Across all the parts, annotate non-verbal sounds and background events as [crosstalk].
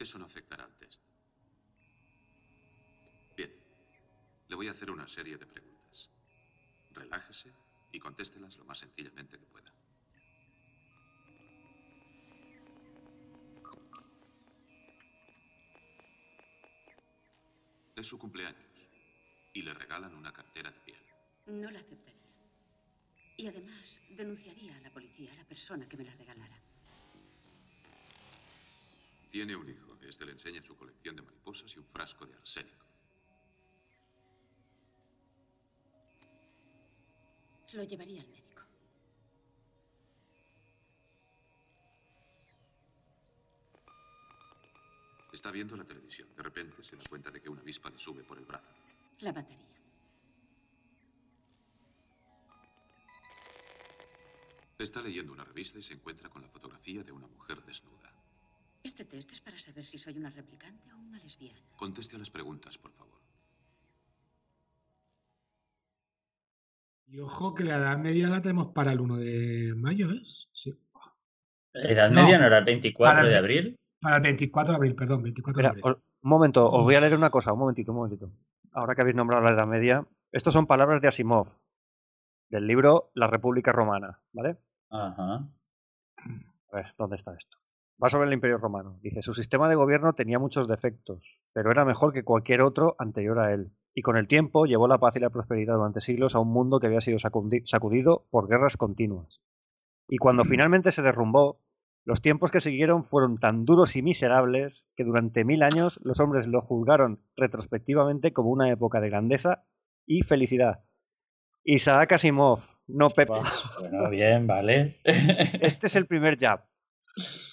Eso no afectará al test. Bien, le voy a hacer una serie de preguntas. Relájese y contéstelas lo más sencillamente que pueda. Es su cumpleaños y le regalan una cartera de piel. No la aceptaría. Y además denunciaría a la policía a la persona que me la regalara. Tiene un hijo. Este le enseña su colección de mariposas y un frasco de arsénico. Lo llevaría al médico. Está viendo la televisión. De repente se da cuenta de que una avispa le sube por el brazo. La mataría. Está leyendo una revista y se encuentra con la fotografía de una mujer desnuda. Este test es para saber si soy una replicante o una lesbiana. Conteste a las preguntas, por favor. Y ojo que la edad media la tenemos para el 1 de mayo, ¿es? Sí. ¿La edad No, media no era el 24 para el de abril? Para el 24 de abril, perdón, 24 de abril. os- un momento, os voy a leer una cosa, un momentito, un momentito. Ahora que habéis nombrado la Edad Media, estos son palabras de Asimov, del libro La República Romana, ¿vale? Ajá. A ver, ¿dónde está esto? Va sobre el Imperio Romano. Dice, su sistema de gobierno tenía muchos defectos, pero era mejor que cualquier otro anterior a él. Y con el tiempo llevó la paz y la prosperidad durante siglos a un mundo que había sido sacudido por guerras continuas. Y cuando finalmente se derrumbó, los tiempos que siguieron fueron tan duros y miserables que durante mil años los hombres lo juzgaron retrospectivamente como una época de grandeza y felicidad. Isaac Asimov, no Pepe. Bueno, bien, vale. Este es el primer jab. [laughs]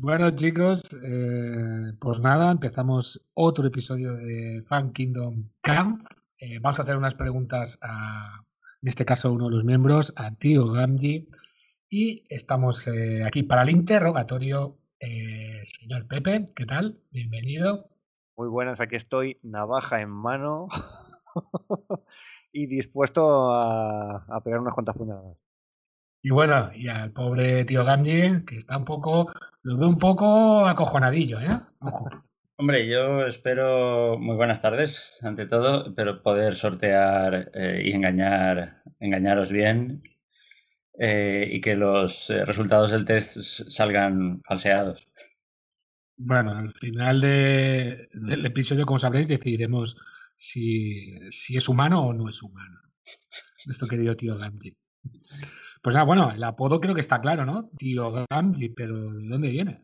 Bueno, chicos, eh, pues nada, empezamos otro episodio de Fan Kingdom Camp. Eh, vamos a hacer unas preguntas a, en este caso, uno de los miembros, a Tío Gamji. Y estamos eh, aquí para el interrogatorio. Señor Pepe, ¿qué tal? Bienvenido. Muy buenas, aquí estoy, navaja en mano [laughs] y dispuesto a, a pegar unas cuantas puñaladas. Y bueno, y al pobre tío Gamji, que está un poco, lo veo un poco acojonadillo, ¿eh? Ojo. Hombre, yo espero muy buenas tardes, ante todo, pero poder sortear eh, y engañar, engañaros bien eh, y que los eh, resultados del test salgan falseados. Bueno, al final de- del episodio, como sabréis, decidiremos si, si es humano o no es humano. Nuestro querido tío Gamji. Pues nada, bueno, el apodo creo que está claro, ¿no? Tío Gamji, pero ¿de dónde viene?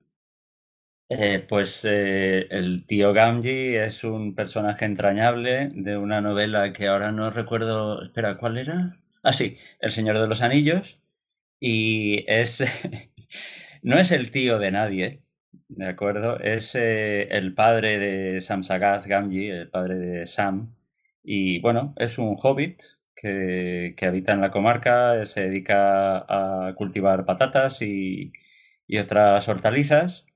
Eh, pues eh, el tío Gamji es un personaje entrañable de una novela que ahora no recuerdo. Espera, ¿cuál era? Ah, sí, El Señor de los Anillos. Y es. [laughs] no es el tío de nadie, ¿de acuerdo? Es eh, el padre de Samsagat Gamji, el padre de Sam. Y bueno, es un hobbit que, habita en la comarca, se dedica a cultivar patatas y, otras hortalizas.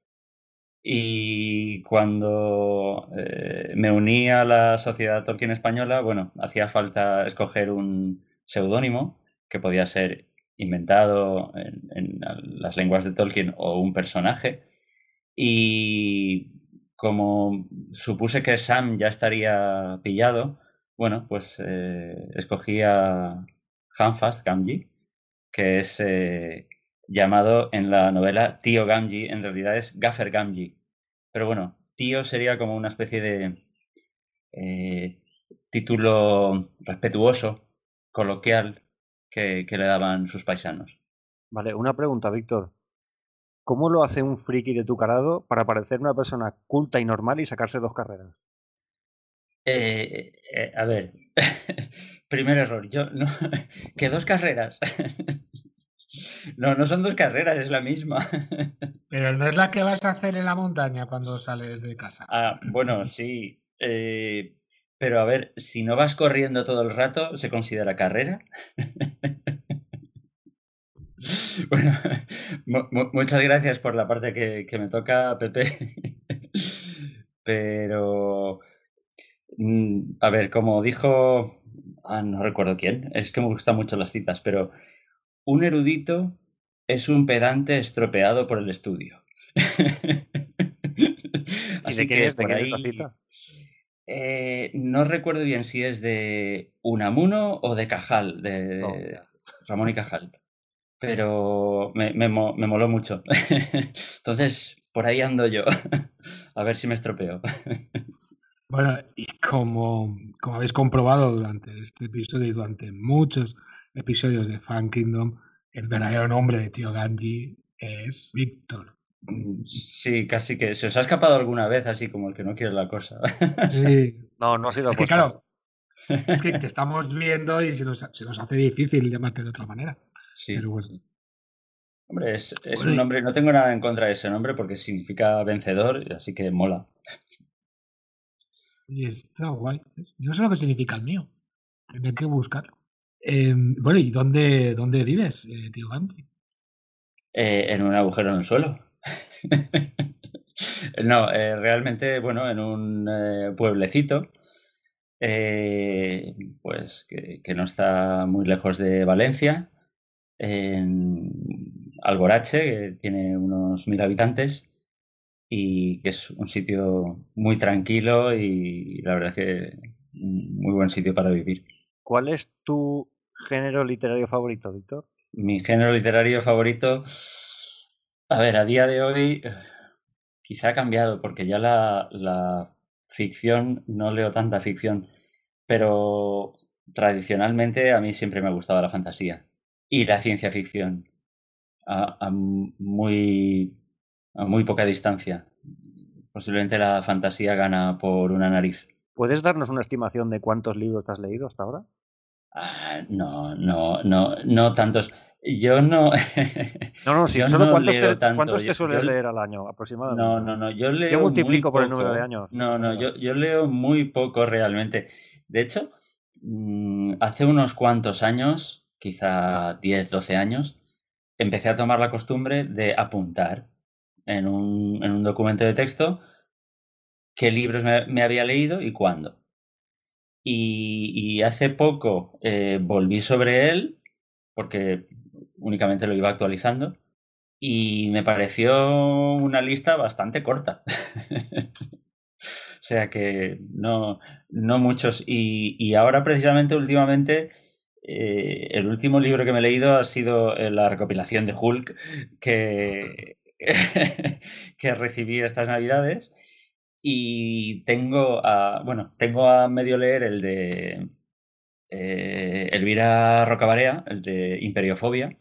Y cuando eh, me uní a la Sociedad Tolkien Española, bueno, hacía falta escoger un seudónimo que podía ser inventado en, en las lenguas de Tolkien o un personaje. Y como supuse que Sam ya estaría pillado, bueno, pues eh, escogí a Hanfast Gamgee, que es eh, llamado en la novela Tío Gamgee, en realidad es Gaffer Gamgee. Pero bueno, tío sería como una especie de eh, título respetuoso, coloquial, que, que le daban sus paisanos. Vale, una pregunta, Víctor. ¿Cómo lo hace un friki de tu carado para parecer una persona culta y normal y sacarse dos carreras? Eh, eh, a ver, [laughs] primer error, yo no, [laughs] que dos carreras. [laughs] No, no son dos carreras, es la misma. Pero no es la que vas a hacer en la montaña cuando sales de casa. Ah, bueno, sí. eh, pero a ver, si no vas corriendo todo el rato, ¿se considera carrera? Bueno, mu- mu- muchas gracias por la parte que, que me toca, Pepe. Pero, a ver, como dijo, ah, no recuerdo quién, es que me gustan mucho las citas, pero un erudito es un pedante estropeado por el estudio. [laughs] ¿Y Así de quién que es, de por ahí, cita? eh, no recuerdo bien si es de Unamuno o de Cajal, de No, de ya. Ramón y Cajal pero me, me moló mucho. [laughs] Entonces, por ahí ando yo. [laughs] A ver si me estropeo. Bueno, y como, como habéis comprobado durante este episodio y durante muchos episodios de Fan Kingdom, el verdadero nombre de Tío Ganji es Víctor. Sí, casi que se os ha escapado alguna vez, así como el que no quiere la cosa. Sí. [laughs] No, no ha sido Es que claro, es que te estamos viendo y se nos, se nos hace difícil llamarte de otra manera. Sí. Pero bueno. Hombre, es, es Bueno, un nombre, no tengo nada en contra de ese nombre porque significa vencedor, así que mola. Y está guay. Yo no sé lo que significa el mío. Tendré que buscarlo. Em, bueno, ¿y dónde, dónde vives, eh, tío Ganji? Eh, en un agujero en el suelo. [laughs] No, eh, realmente, bueno, en un eh, pueblecito, pues que, que no está muy lejos de Valencia, en Algorache, que tiene unos mil habitantes y que es un sitio muy tranquilo y la verdad es que un muy buen sitio para vivir. ¿Cuál es tu género literario favorito, Víctor? Mi género literario favorito, a ver, a día de hoy quizá ha cambiado porque ya la, la ficción, no leo tanta ficción, pero tradicionalmente a mí siempre me ha gustado la fantasía y la ciencia ficción a, a muy, a muy poca distancia. Posiblemente la fantasía gana por una nariz. ¿Puedes darnos una estimación de cuántos libros te has leído hasta ahora? Ah, no, no, no, no tantos. Yo no. No, no, sí, [laughs] yo solo no cuántos, leo te, tanto. ¿cuántos te Yo- sueles yo- leer al año aproximadamente? No, no, no, yo leo multiplico muy por el número de poco. años, No, no, yo, yo leo muy poco realmente. De hecho, mm, hace unos cuantos años, quizá 10, 12 años, empecé a tomar la costumbre de apuntar en un, en un documento de texto qué libros me, había leído y cuándo. Y, y hace poco eh, volví sobre él, porque únicamente lo iba actualizando, y me pareció una lista bastante corta. [laughs] o sea que no, no muchos. Y, y ahora precisamente últimamente, eh, el último libro que me he leído ha sido eh, la recopilación de Hulk que, [laughs] que recibí estas navidades. Y tengo a, bueno, tengo a medio leer el de eh, Elvira Rocabarea, el de Imperiofobia,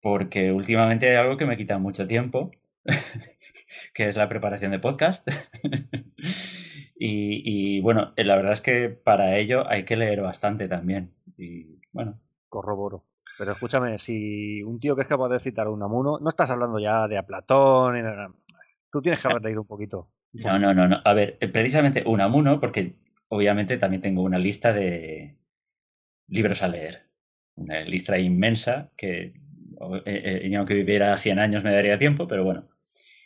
porque últimamente hay algo que me quita mucho tiempo, [laughs] que es la preparación de podcast. [laughs] y, y, bueno, la verdad es que para ello hay que leer bastante también. Y bueno, Corroboro. Pero escúchame, si un tío que es capaz de citar a Unamuno, no estás hablando ya de a Platón, tú tienes que haber leído un poquito. [laughs] no, no, no, no. A ver, eh, precisamente Unamuno, porque obviamente también tengo una lista de libros a leer. Una lista inmensa que, eh, eh, aunque viviera 100 años me daría tiempo, pero bueno.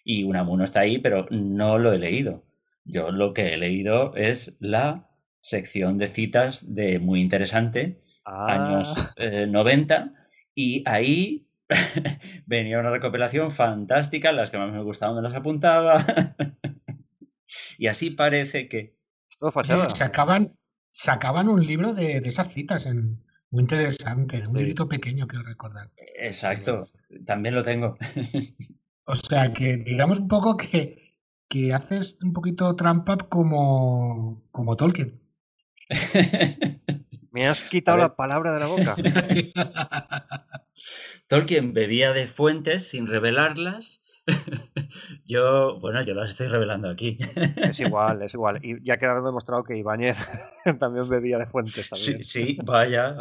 Y Unamuno está ahí, pero no lo he leído. Yo lo que he leído es la sección de citas de Muy Interesante, años Ah, [laughs] eh, 90, y ahí [laughs] venía una recopilación fantástica, las que más me gustaban me las apuntaba. [laughs] y así parece que... todo fachada. sacaban, sacaban un libro de, de esas citas en, muy interesante, un Sí. librito pequeño, quiero recordar. Exacto, sí, también lo tengo. O sea que digamos un poco que, que haces un poquito trampa como, como Tolkien. Me has quitado la palabra de la boca. [laughs] Tolkien bebía de fuentes sin revelarlas. [laughs] yo, bueno, yo las estoy revelando aquí. Es [laughs] igual, es igual. Y ya quedado demostrado que Ibáñez también bebía de fuentes Sí, también. sí, vaya.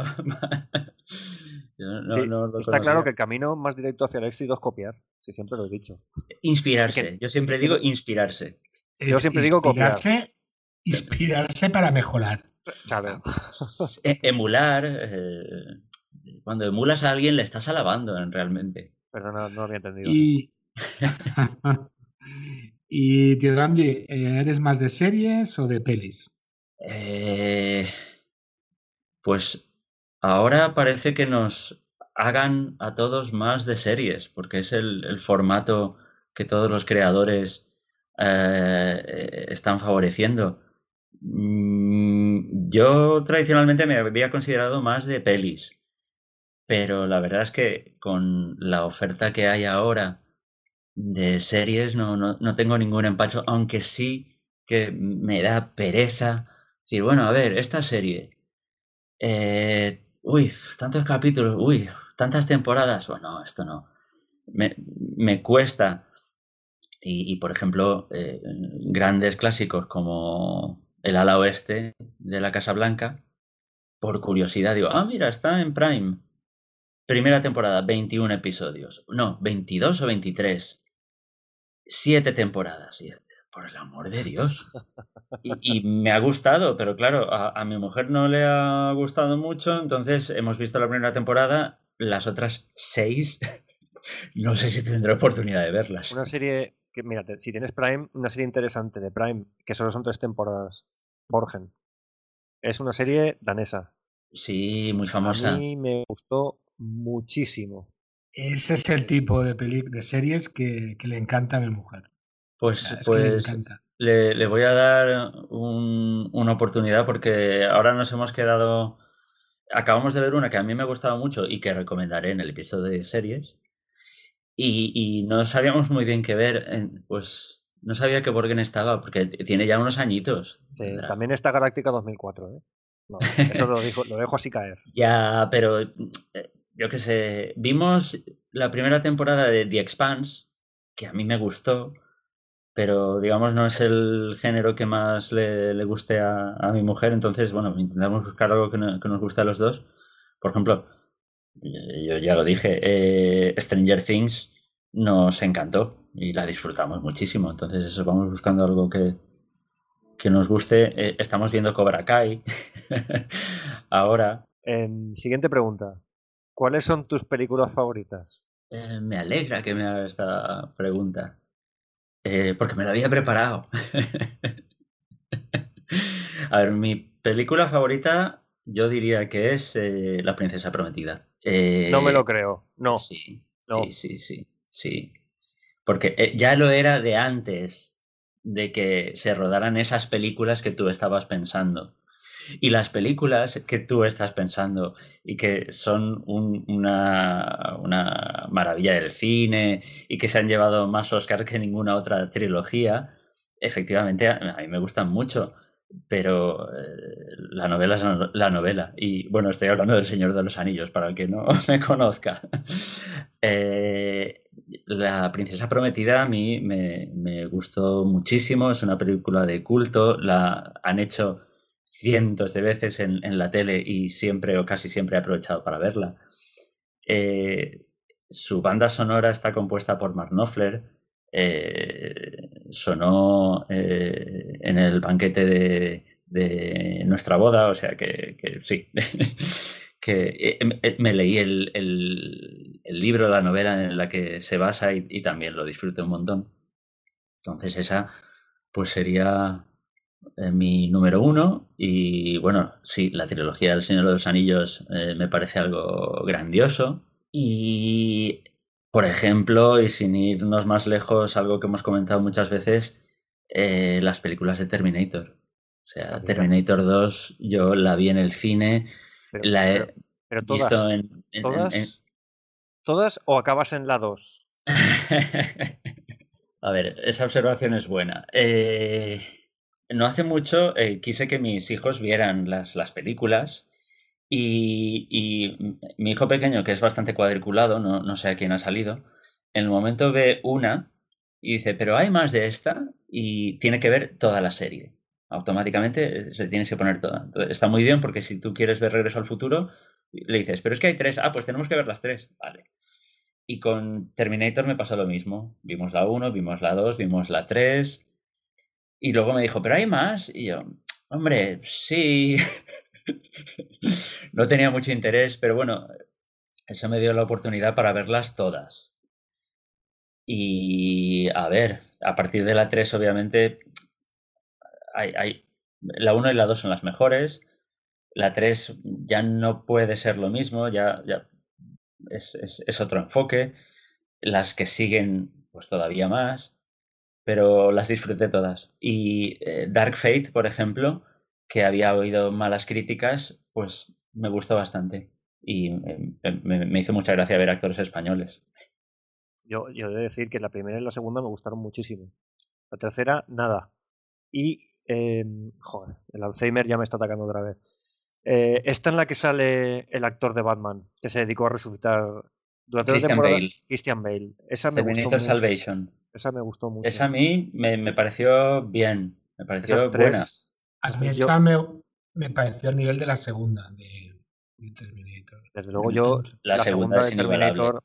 Yo no- Sí, no lo sí está claro que el camino más directo hacia el éxito es copiar. Sí, siempre lo he dicho. Inspirarse. Yo siempre digo inspirarse. Yo siempre digo copiar. inspirarse, inspirarse para mejorar. Claro. E- emular. eh, cuando emulas a alguien le estás alabando en realmente. Pero no, no lo había entendido. Y, [laughs] y tío Gandhi, eh, ¿eres más de series o de pelis? Eh, pues ahora parece que nos hagan a todos más de series, porque es el, el formato que todos los creadores eh, están favoreciendo. Mm, Yo tradicionalmente me había considerado más de pelis, pero la verdad es que con la oferta que hay ahora de series no, no, no tengo ningún empacho, aunque sí que me da pereza decir, bueno, a ver, esta serie, eh, uy, tantos capítulos, uy, tantas temporadas, bueno, esto no, me, me cuesta. Y, por ejemplo, eh, grandes clásicos como El ala oeste de la Casa Blanca, por curiosidad digo, ah, mira, está en Prime. Primera temporada, 21 episodios. No, 22 o 23. Siete temporadas. Y, por el amor de Dios. Y, me ha gustado, pero claro, a, a, mi mujer no le ha gustado mucho, entonces hemos visto la primera temporada, las otras seis, [laughs] no sé si tendré oportunidad de verlas. Una serie que, mira, si tienes Prime, una serie interesante de Prime, que solo son tres temporadas, Borgen. Es una serie danesa. Sí, muy famosa. A mí me gustó muchísimo. Ese es el tipo de, peli de series que, que, le encanta a mi mujer. Pues, es pues le, le, voy a dar un, una oportunidad porque ahora nos hemos quedado. Acabamos de ver una que a mí me ha gustado mucho y que recomendaré en el episodio de series. Y, y no sabíamos muy bien qué ver. Pues no sabía que Borgen estaba porque tiene ya unos añitos. Sí, también está Galáctica 2004. ¿eh? No, eso lo, dijo, lo dejo así caer. [laughs] Ya, pero yo qué sé. Vimos la primera temporada de The Expanse, que a mí me gustó pero digamos no es el género que más le, le guste a, a, mi mujer, entonces bueno, intentamos buscar algo que, no, que, nos guste a los dos. Por ejemplo, yo ya lo dije, eh, Stranger Things nos encantó y la disfrutamos muchísimo, entonces eso, vamos buscando algo que, que nos guste. Eh, estamos viendo Cobra Kai [laughs] ahora. Eh, siguiente pregunta, ¿cuáles son tus películas favoritas? Eh, me alegra que me haga esta pregunta. Porque me lo había preparado. [laughs] A ver, mi película favorita yo diría que es La Princesa Prometida. Eh, no me lo creo, no. Sí, no. sí, sí, sí, sí. Porque eh, ya lo era de antes de que se rodaran esas películas que tú estabas pensando. Y las películas que tú estás pensando y que son un, una, una, maravilla del cine y que se han llevado más Oscars que ninguna otra trilogía, efectivamente a, a mí me gustan mucho, pero eh, la novela es la novela. Y bueno, estoy hablando del Señor de los Anillos, para el que no [laughs] me conozca. Eh, la Princesa Prometida a mí me, me gustó muchísimo, es una película de culto, la han hecho cientos de veces en, en, la tele y siempre o casi siempre he aprovechado para verla. Eh, su banda sonora está compuesta por Mark Knopfler. Eh, sonó eh, en el banquete de, de, nuestra boda, o sea que, sí, [laughs] que eh, me leí el, el, libro, la novela en la que se basa y, y también lo disfruté un montón. Entonces esa pues sería eh, mi número uno. Y bueno, sí, la trilogía del Señor de los Anillos eh, me parece algo grandioso. Y, por ejemplo, y sin irnos más lejos, algo que hemos comentado muchas veces, eh, las películas de Terminator. O sea, Terminator 2, yo la vi en el cine, pero, la he pero, pero todas, visto en... en, ¿todas, en. ¿Todas o acabas en la 2? [laughs] A ver, esa observación es buena. Eh, no hace mucho eh, quise que mis hijos vieran las, las películas y, mi hijo pequeño, que es bastante cuadriculado, no, no, sé a quién ha salido, en el momento ve una y dice, pero hay más de esta y tiene que ver toda la serie. Automáticamente se tienes que poner toda. Entonces, está muy bien porque si tú quieres ver Regreso al Futuro, Le dices, pero es que hay tres. Ah, pues tenemos que ver las tres. Vale. Y con Terminator me pasó lo mismo. Vimos la 1, vimos la 2, vimos la 3. Y luego me dijo, pero hay más. Y yo, hombre, sí. [laughs] [laughs] no tenía mucho interés, pero bueno, eso me dio la oportunidad para verlas todas. Y a ver, a partir de la 3, obviamente, hay, hay, la 1 y la 2 son las mejores. La 3 ya no puede ser lo mismo, ya, ya es, otro enfoque. Las que siguen, pues todavía más. Pero las disfruté todas. Y eh, Dark Fate, por ejemplo, que había oído malas críticas, pues me gustó bastante. Y me, me, me hizo mucha gracia ver actores españoles. Yo, yo he de decir que la primera y la segunda me gustaron muchísimo. La tercera, nada. Y, eh, joder, el Alzheimer ya me está atacando otra vez. Eh, esta en la que sale el actor de Batman, que se dedicó a resucitar durante Christian la temporada. Bale. Christian Bale. Esa me gustó Terminator mucho. Salvation. Esa me gustó mucho. Esa a mí me, me pareció bien. Me pareció Esas buena. tres, A mí yo- esa me, me pareció al nivel de la segunda de, de Terminator. desde luego yo. La, segunda, de. Terminator,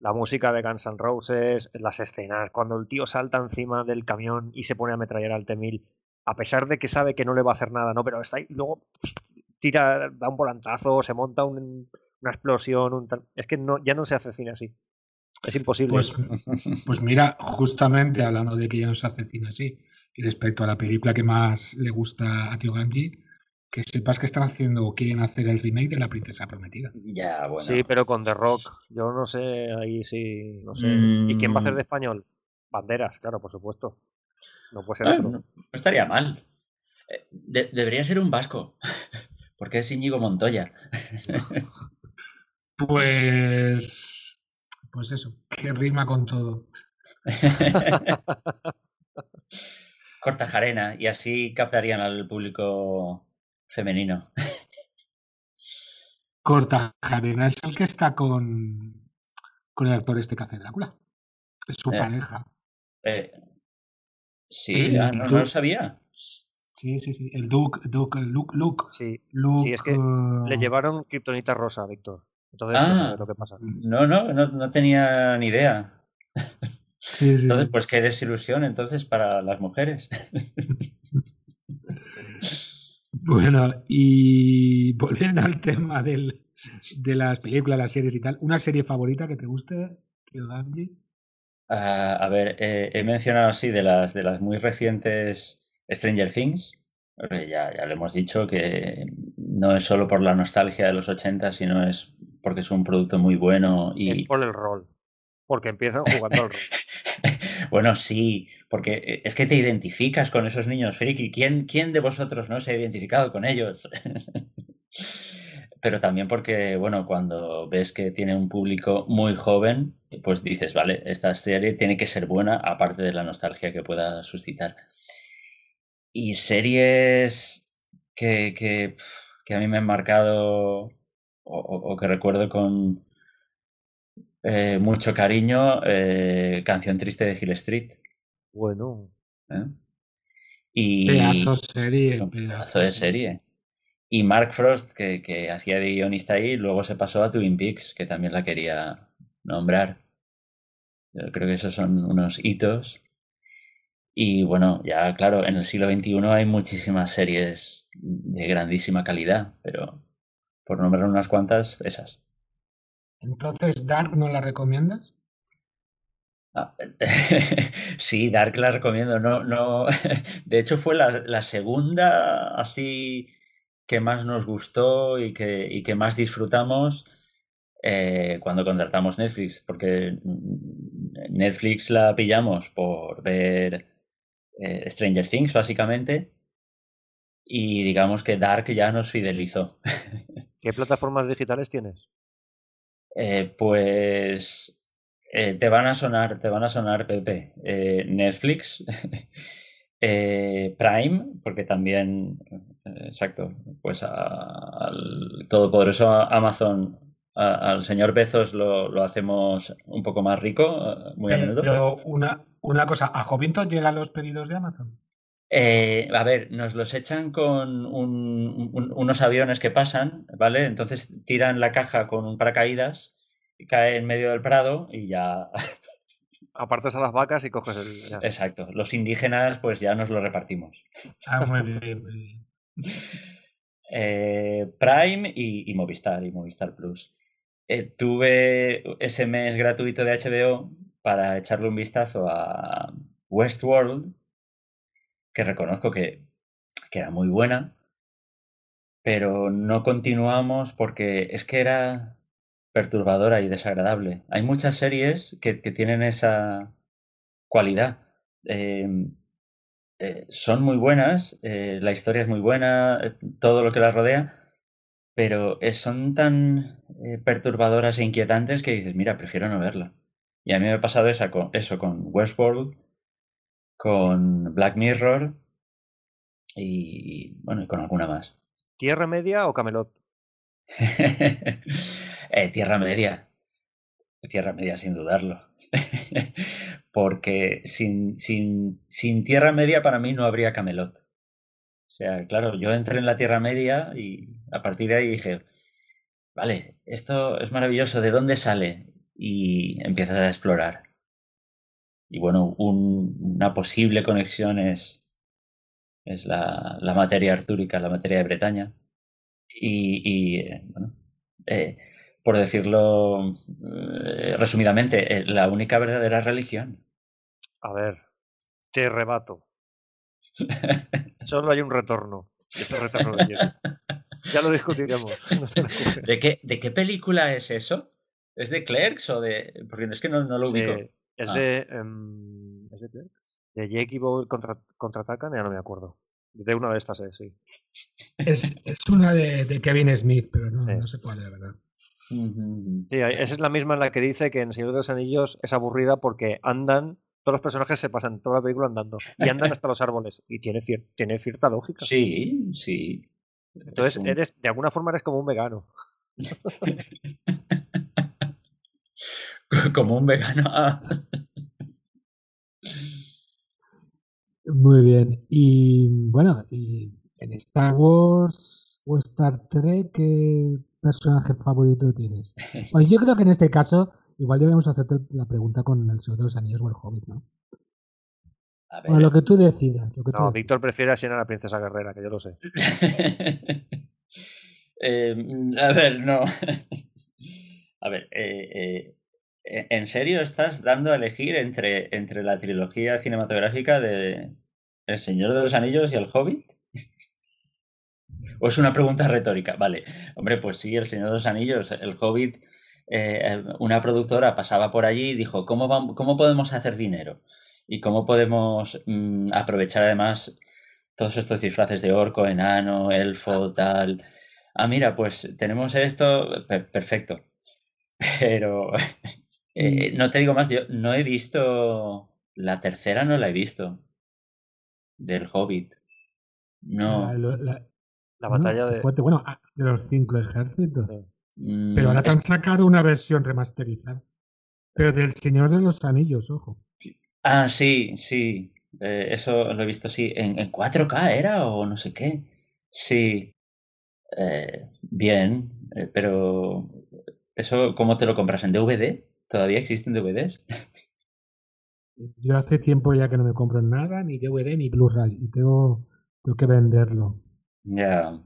la música de Guns N' Roses, las escenas, cuando el tío salta encima del camión y se pone a ametrallar al T-1000, a pesar de que sabe que no le va a hacer nada, ¿no? Pero está ahí, luego tira, da un volantazo, se monta un- una explosión, un tal- es que no, ya no se hace cine así. Es imposible. Pues, pues mira, justamente hablando de que ya no se hace cine así, y respecto a la película que más le gusta a Tio Gamji, que sepas que están haciendo o quieren hacer el remake de La Princesa Prometida. Ya, bueno. Sí, pero con The Rock, yo no sé, ahí sí, no sé. ¿Y quién va a hacer Mm. de español? Banderas, claro, por supuesto. No puede ser Ah, otro. no, no estaría mal. Eh, de- debería ser un vasco, [laughs] porque es Íñigo Montoya. [laughs] Pues, pues eso, que rima con todo. [laughs] Cortajarena, y así captarían al público femenino. Cortajarena es el que está con, con el actor este que hace Drácula. Es su Eh. pareja. Eh, sí, El ah, no, no lo sabía. Sí, sí, sí. El Duke, Duke, Luke, Luke. Sí, Luke es que le eh, llevaron Kryptonita rosa, Víctor. Entonces, no Ah. sabes lo que pasa. No, no, no, no tenía ni idea. Sí, sí, Entonces, sí. pues qué desilusión entonces para las mujeres. [laughs] Bueno, y volviendo al tema del, de las películas, las series y tal, ¿una serie favorita que te guste, tío Gamji? Ah, a ver, eh, he mencionado así de las, de las muy recientes Stranger Things. Ya, ya lo hemos dicho que no es solo por la nostalgia de los 80, sino es porque es un producto muy bueno Es y por el rol. Porque empiezan jugando al [laughs] bueno, sí, porque eh, es que te identificas con esos niños friki. ¿Quién, quién de vosotros no se ha identificado con ellos? [laughs] Pero también porque, bueno, cuando ves que tiene un público muy joven, pues dices, vale, esta serie tiene que ser buena, aparte de la nostalgia que pueda suscitar. Y series que, que, que a mí me han marcado o- o que recuerdo con eh, mucho cariño, eh, Canción Triste de Hill Street. Bueno, ¿eh? Y Pedazo serie, un pedazo, pedazo de serie. Y Mark Frost, que, que hacía de guionista ahí, luego se pasó a Twin Peaks, que también la quería nombrar. Yo creo que esos son unos hitos. Y bueno, ya claro, en el siglo XXI hay muchísimas series de grandísima calidad, pero por nombrar unas cuantas, esas. Entonces, Dark no la recomiendas? Ah, [laughs] sí, Dark la recomiendo. No, no. [laughs] De hecho, fue la, la segunda así que más nos gustó y que, y que más disfrutamos eh, cuando contratamos Netflix, porque Netflix la pillamos por ver eh, Stranger Things, básicamente, y digamos que Dark ya nos fidelizó. [laughs] ¿qué plataformas digitales tienes? Eh, pues eh, te van a sonar, te van a sonar, Pepe. Eh, Netflix, [laughs] Prime, porque también, exacto, pues a- al todopoderoso Amazon, a- al señor Bezos lo, lo hacemos un poco más rico, muy a menudo. Pero una, una cosa, ¿a Jovinto llegan los pedidos de Amazon? Eh, a ver, nos los echan con un- un- unos aviones que pasan, ¿vale? Entonces tiran la caja con un paracaídas, y cae en medio del prado y ya. [laughs] Apartas a las vacas y coges el. ya. Exacto. Los indígenas, pues ya nos lo repartimos. Ah, muy bien, muy bien. [laughs] Eh, Prime y, y Movistar y Movistar Plus. Eh, tuve ese mes gratuito de HBO para echarle un vistazo a Westworld, que reconozco que, que era muy buena, pero no continuamos porque es que era perturbadora y desagradable. Hay muchas series que, que tienen esa cualidad. Em, eh, son muy buenas, eh, la historia es muy buena, eh, todo lo que las rodea, pero son tan perturbadoras e inquietantes que dices, mira, prefiero no verla. Y a mí me ha pasado eso con Westworld, con Black Mirror y, bueno, y con alguna más. ¿Tierra Media o Camelot? [laughs] Eh, Tierra Media. Tierra Media, sin dudarlo. [laughs] Porque sin, sin, sin Tierra Media para mí no habría Camelot. O sea, claro, yo entré en la Tierra Media y a partir de ahí dije, vale, esto es maravilloso, ¿de dónde sale? Y empiezas a explorar. Y bueno, un- una posible conexión es, es la, la materia artúrica, la materia de Bretaña. Y, y, eh, bueno, eh, por decirlo eh, resumidamente, la única verdadera religión. A ver, te rebato. Solo hay un retorno. Ese retorno de. Ya lo discutiremos. [laughs] No. ¿De qué, ¿De qué película es eso? ¿Es de Clerks o de...? Porque es que no, no lo ubico. Sí, es Ah. de. em, ¿Es de qué? De Jake y Bob contra, contraatacan, ya no me acuerdo. De una de estas, eh, sí. Es, es una de, de Kevin Smith, pero no, Sí. no sé cuál es, la verdad. Sí, esa es la misma en la que dice que en Señor de los Anillos es aburrida porque andan, todos los personajes se pasan toda la película andando y andan hasta los árboles y tiene, cier- tiene cierta lógica. Sí, sí. Entonces, Es un- eres, de alguna forma eres como un vegano. [laughs] [laughs] Como un vegano. Muy bien. Y bueno, y en Star Wars o Star Trek, ¿qué personaje favorito tienes? [laughs] Pues yo creo que en este caso, igual debemos hacerte la pregunta con el Señor de los Anillos o el Hobbit, ¿no? A Bueno, lo que tú decidas. Lo que tú No, decidas. Víctor prefiere a Siena la princesa guerrera, que yo lo sé. [laughs] Eh, a ver, no. A ver, eh, eh, ¿en serio estás dando a elegir entre, entre la trilogía cinematográfica de El Señor de los Anillos y El Hobbit? [laughs] ¿O es una pregunta retórica? Vale, hombre, pues sí, El Señor de los Anillos, El Hobbit, eh, una productora pasaba por allí y dijo, ¿cómo, cómo podemos hacer dinero? ¿Y cómo podemos mm, aprovechar además todos estos disfraces de orco, enano, elfo, tal? Ah, mira, pues tenemos esto, pe- perfecto. [laughs] Pero eh, no te digo más, yo no he visto la tercera, no la he visto del Hobbit. No. La- batalla de. fuerte. Bueno, ah, de los cinco ejércitos. Sí. mm, Pero ahora te han sacado una versión remasterizada. Pero del Señor de los Anillos, ojo. Ah, sí, sí. eh, eso lo he visto, sí. ¿En, en 4K era o no sé qué? Sí. Eh, bien, eh, pero ¿eso cómo te lo compras? ¿En DVD? ¿Todavía existen DVDs? Yo hace tiempo ya que no me compro nada, ni DVD ni Blu-ray, y tengo, tengo que venderlo. Ya.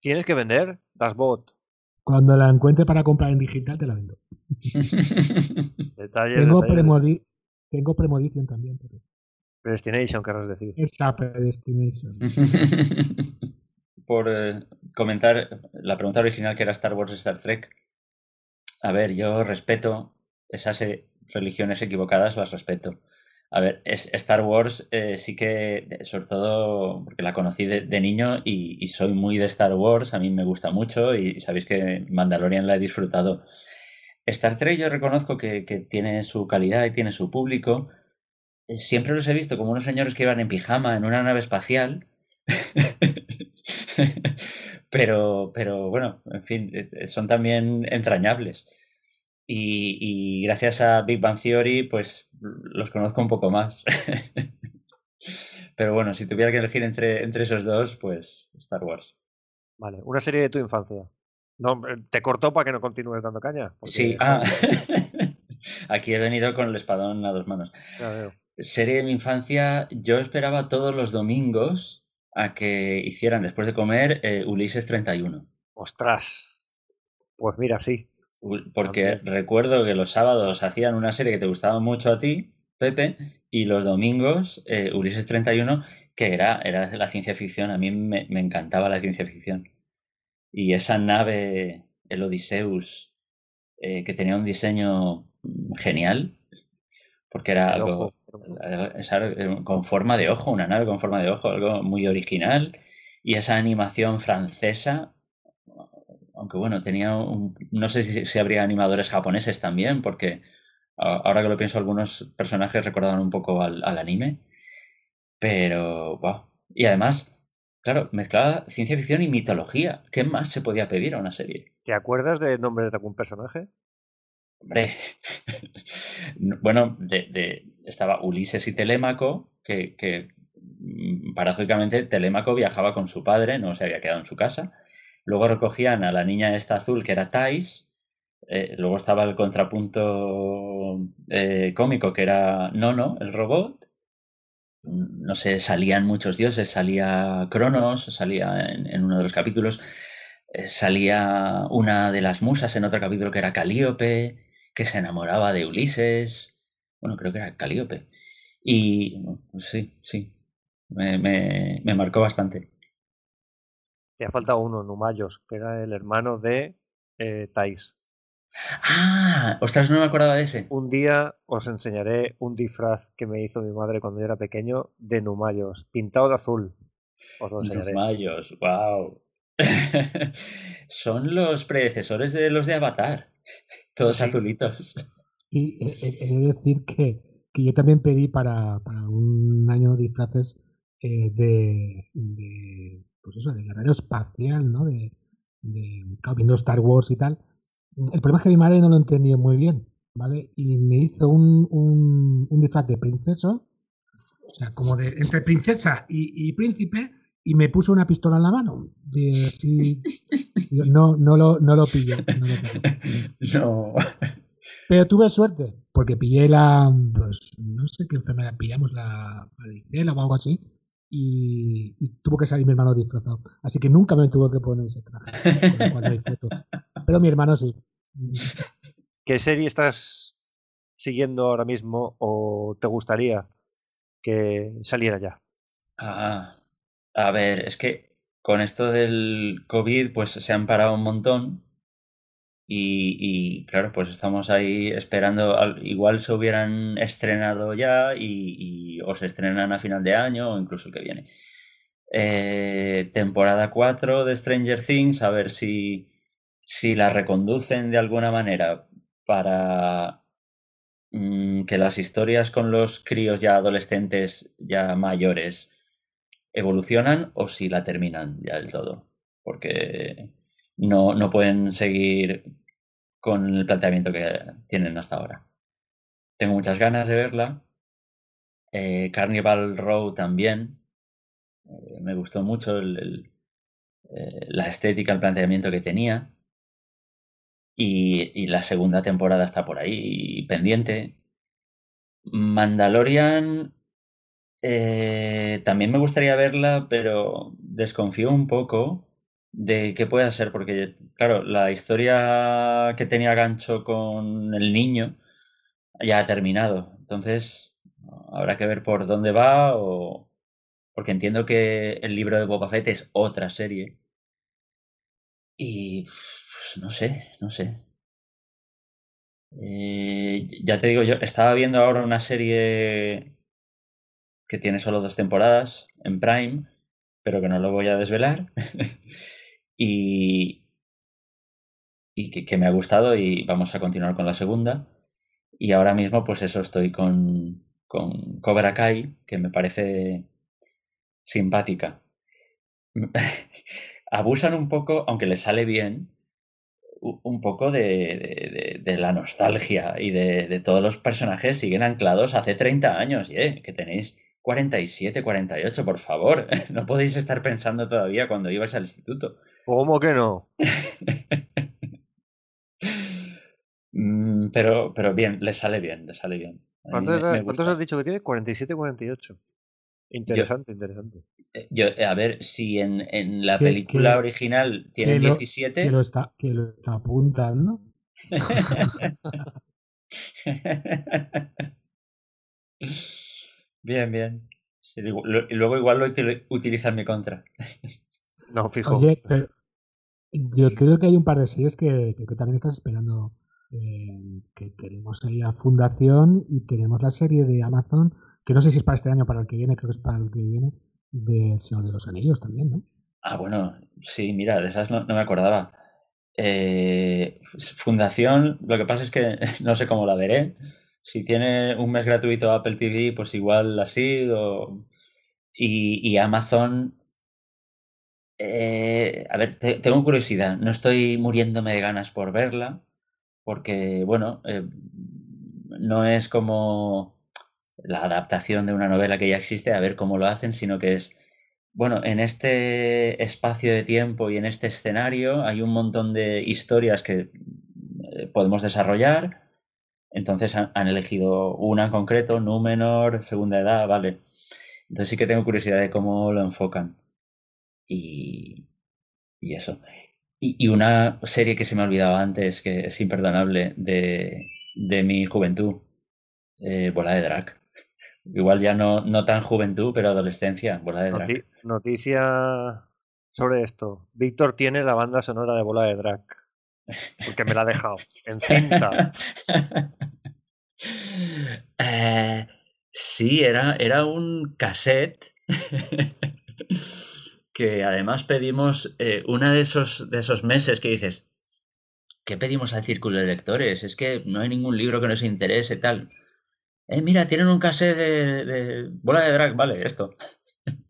Tienes que vender Dashbot. Cuando la encuentre para comprar en digital, te la vendo. [laughs] Detalles. Tengo, detalles. premodi tengo Premodition también, pero Predestination, querrás decir. esa Predestination. [laughs] Por eh, comentar la pregunta original que era Star Wars Star Trek. A ver, yo respeto esas eh, religiones equivocadas, las respeto. A ver, Star Wars eh, sí que, eh, sobre todo porque la conocí de, niño y, soy muy de Star Wars, a mí me gusta mucho y sabéis que Mandalorian la he disfrutado. Star Trek yo reconozco que, tiene su calidad y tiene su público. Siempre los he visto como unos señores que iban en pijama en una nave espacial. [laughs] pero, pero bueno, en fin, eh, eh, son también entrañables. Y, y gracias a Big Bang Theory, pues los conozco un poco más. [laughs] Pero bueno, si tuviera que elegir entre, entre esos dos, pues Star Wars. Vale, una serie de tu infancia. No, te cortó para que no continúes dando caña. porque- Sí, ah, [laughs] aquí he venido con el espadón a dos manos. Serie de mi infancia, yo esperaba todos los domingos a que hicieran después de comer eh, Ulises 31. Ostras. Pues mira, sí. U- Porque También. recuerdo que los sábados hacían una serie que te gustaba mucho a ti, Pepe, y los domingos eh, Ulises 31, que era, era la ciencia ficción. A mí me, me encantaba la ciencia ficción. Y esa nave, el Odysseus, eh, que tenía un diseño mm, genial, porque era algo con forma de ojo, una nave con forma de ojo, algo muy original. Y esa animación francesa, aunque bueno, tenía un, no sé si, si habría animadores japoneses también, porque ahora que lo pienso, algunos personajes recordaban un poco al, al anime. Pero, wow. Y además, claro, mezclaba ciencia ficción y mitología. ¿Qué más se podía pedir a una serie? ¿Te acuerdas de nombres de algún personaje? Hombre, [laughs] no- bueno, estaba Ulises y Telémaco, que, que mm, paradójicamente Telémaco viajaba con su padre, no se había quedado en su casa. Luego recogían a la niña esta azul, que era Thais. eh, luego estaba el contrapunto eh, cómico, que era Nono, el robot. No sé, salían muchos dioses, salía Cronos, salía en, en uno de los capítulos, eh, salía una de las musas en otro capítulo que era Calíope, que se enamoraba de Ulises. Bueno, creo que era Calíope. Y pues sí, sí, me, me- me marcó bastante. Te ha faltado uno, Numayos, que era el hermano de eh, Thais. Ah, ostras, no me acordaba de ese. Un día os enseñaré un disfraz que me hizo mi madre cuando yo era pequeño de Numayos, pintado de azul. Os lo enseñaré. mayos, wow. [laughs] Son los predecesores de los de Avatar, todos Sí. azulitos. Sí, he, he- de decir que, que yo también pedí para, para un año de disfraces eh, de, de, pues eso, de guerrero espacial, ¿no? De, de claro, viendo Star Wars y tal. El problema es que mi madre no lo entendía muy bien, ¿vale? Y me hizo un, un, un disfraz de princeso, o sea, como de entre princesa y, y príncipe, y me puso una pistola en la mano. De, así, digo, no, no lo, no lo pilló. No lo pilló. [laughs] No. Pero tuve suerte, porque pillé la, pues, no sé qué enfermedad pillamos, la varicela o algo así, y, y tuvo que salir mi hermano disfrazado. Así que nunca me tuvo que poner ese traje, hay fotos. Pero mi hermano sí. ¿Qué serie estás siguiendo ahora mismo o te gustaría que saliera ya? Ah, a ver, es que con esto del COVID, pues se han parado un montón. Y, claro, pues estamos ahí esperando. al- Igual se hubieran estrenado ya y- o se estrenan a final de año o incluso el que viene. Eh, temporada 4 de Stranger Things, a ver si, si la reconducen de alguna manera para mm, que las historias con los críos ya adolescentes, ya mayores, evolucionan o si la terminan ya del todo. Porque no, no pueden seguir con el planteamiento que tienen hasta ahora. Tengo muchas ganas de verla. Eh, Carnival Row también. Eh, me gustó mucho eh, la estética, el planteamiento que tenía. Y, y la segunda temporada está por ahí pendiente. Mandalorian eh, también me gustaría verla, pero desconfío un poco de qué pueda ser, porque, claro, la historia que tenía gancho con el niño ya ha terminado. Entonces, habrá que ver por dónde va o... Porque entiendo que el libro de Boba Fett es otra serie. Y pues, no sé, no sé. Eh, ya te digo, yo estaba viendo ahora una serie que tiene solo dos temporadas en Prime, pero que no lo voy a desvelar. [laughs] y y que, me ha gustado y vamos a continuar con la segunda. Y ahora mismo, pues eso, estoy con, con Cobra Kai, que me parece simpática. [laughs] Abusan un poco, aunque les sale bien, un poco de, de- la nostalgia y de, de todos los personajes siguen anclados hace 30 años, que tenéis 47, 48, por favor. [laughs] No podéis estar pensando todavía cuando ibais al instituto. ¿Cómo que no? [laughs] Mm, pero, pero bien, le sale bien, le sale bien. ¿Cuántos, me- me cuántos gusta. has dicho que tiene? 47, 48. Interesante, interesante. Eh, Yo, a ver, si en, en la película que- original tiene que lo- 17. Que lo está, que lo está apuntando. [laughs] bien, bien. Sí, digo, lo- y luego igual lo util- utiliza en mi contra. [laughs] No, fijo. Oye, pero yo creo que hay un par de series que, que- que también estás esperando. eh, que tenemos ahí la fundación y tenemos la serie de Amazon, que no sé si es para este año o para el que viene, creo que es para el que viene, de Señor de los Anillos también, ¿no? Ah, bueno, sí, mira, de esas no, no me acordaba. Eh, Fundación, lo que pasa es que [laughs] no sé cómo la veré. Si tiene un mes gratuito Apple TV, pues igual así. o- Y, y Amazon. eh, a ver, te- tengo curiosidad. No estoy muriéndome de ganas por verla, porque, bueno, eh, no es como la adaptación de una novela que ya existe, a ver cómo lo hacen, sino que es bueno, en este espacio de tiempo y en este escenario hay un montón de historias que eh, podemos desarrollar. Entonces han, elegido una en concreto, Númenor, segunda edad, vale. Entonces sí que tengo curiosidad de cómo lo enfocan. Y, eso. Y, una serie que se me ha olvidado antes, que es imperdonable, de, mi juventud, eh, Bola de Drag. Igual ya no, no tan juventud, pero adolescencia, Bola de Drag. Noti- noticia sobre esto. Víctor tiene la banda sonora de Bola de Drag. Porque me la ha dejado. En cinta. [laughs] Eh, sí, era, era un cassette [laughs] que además pedimos eh, uno de esos, de esos meses que dices, ¿qué pedimos al círculo de lectores? Es que no hay ningún libro que nos interese, tal. Eh, mira, tienen un cassette de, de bola de drag, vale, esto. [laughs]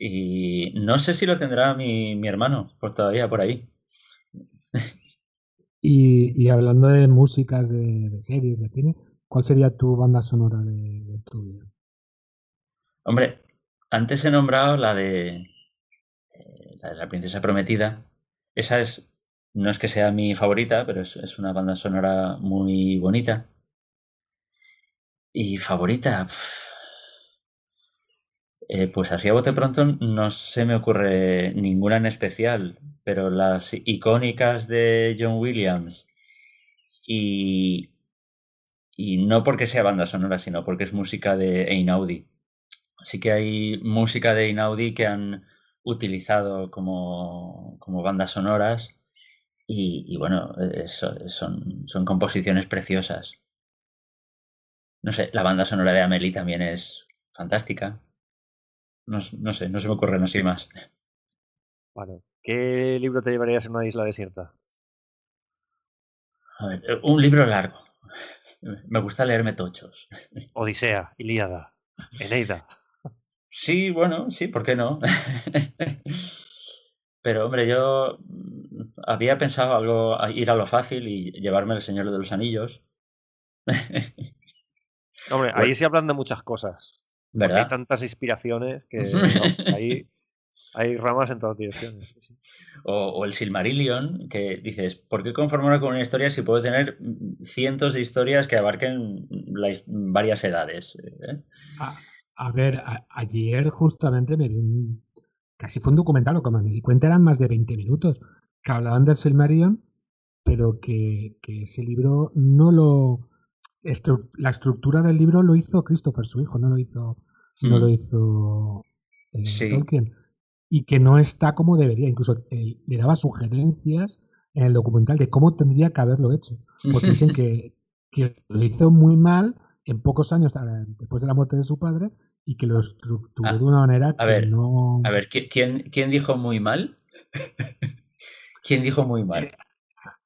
Y no sé si lo tendrá mi, mi hermano, pues todavía por ahí. [laughs] Y, y hablando de músicas de, series, de cine, ¿cuál sería tu banda sonora de, de tu vida? Hombre, antes he nombrado la de, eh, la de la princesa prometida. Esa es, no es que sea mi favorita, pero es, es una banda sonora muy bonita. Y favorita, eh, pues así a bote pronto no se me ocurre ninguna en especial, pero las icónicas de John Williams y, y no porque sea banda sonora, sino porque es música de Einaudi. Sí que hay música de Einaudi que han utilizado como, como bandas sonoras y, bueno, son, son composiciones preciosas. No sé, la banda sonora de Amelie también es fantástica. No, no sé, no se me ocurren así más. Vale. ¿Qué libro te llevarías a una isla desierta? A ver, eh, un libro largo. Me gusta leerme tochos. Odisea, Ilíada, Eneida. Sí, bueno, sí, ¿por qué no? Pero hombre, yo mm, había pensado algo, ir a lo fácil y llevarme el Señor de los Anillos. Hombre, Bueno. ahí se hablan de muchas cosas. Porque hay ¿Verdad? tantas inspiraciones que [laughs] no, ahí hay ramas en todas direcciones. sí. O, o el Silmarillion, que dices, ¿por qué conformarme con una historia si puedo tener mm, cientos de historias que abarquen la his- varias edades? ¿eh? A, a ver, a- ayer justamente me vi un. Casi fue un documental, o como me di cuenta eran más de 20 minutos, que hablaban del Silmarillion, pero que, que ese libro no lo. estru- la estructura del libro lo hizo Christopher, su hijo, no lo hizo, no Mm. lo hizo eh, Sí. Tolkien. Y que no está como debería. Incluso le daba sugerencias en el documental de cómo tendría que haberlo hecho. Porque [laughs] dicen que, que lo hizo muy mal en pocos años después de la muerte de su padre y que lo estructuró Ah, de una manera a que ver, no. A ver, ¿qui- ¿quién, quién dijo muy mal? [laughs] ¿Quién dijo muy mal?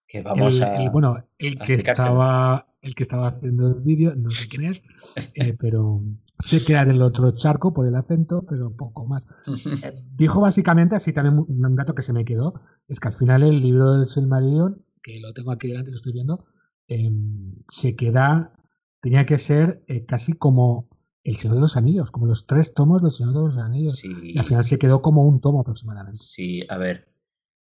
Que vamos el, a... el- bueno, el que estaba el que estaba haciendo el vídeo, no sé quién es, [laughs] eh, pero sé que era del otro charco por el acento, pero poco más. [laughs] Eh, dijo básicamente, así también un dato que se me quedó, es que al final el libro del Silmarillion, que lo tengo aquí delante, lo estoy viendo, em, se queda, tenía que ser eh, casi como El Señor de los Anillos, como los tres tomos del Señor de los Anillos. Sí, Y al final se quedó como un tomo aproximadamente. sí, a ver,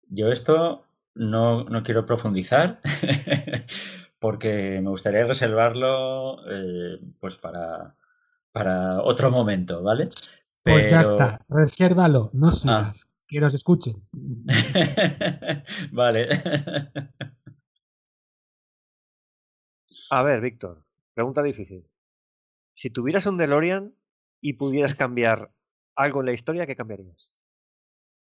yo esto no, no quiero profundizar [laughs] porque me gustaría reservarlo eh, pues para, para otro momento, ¿vale? Pues ya está, resérvalo, no sigas, que nos escuchen. [laughs] Vale. [laughs] A ver, Víctor, pregunta difícil. Si tuvieras un DeLorean y pudieras cambiar algo en la historia, ¿qué cambiarías?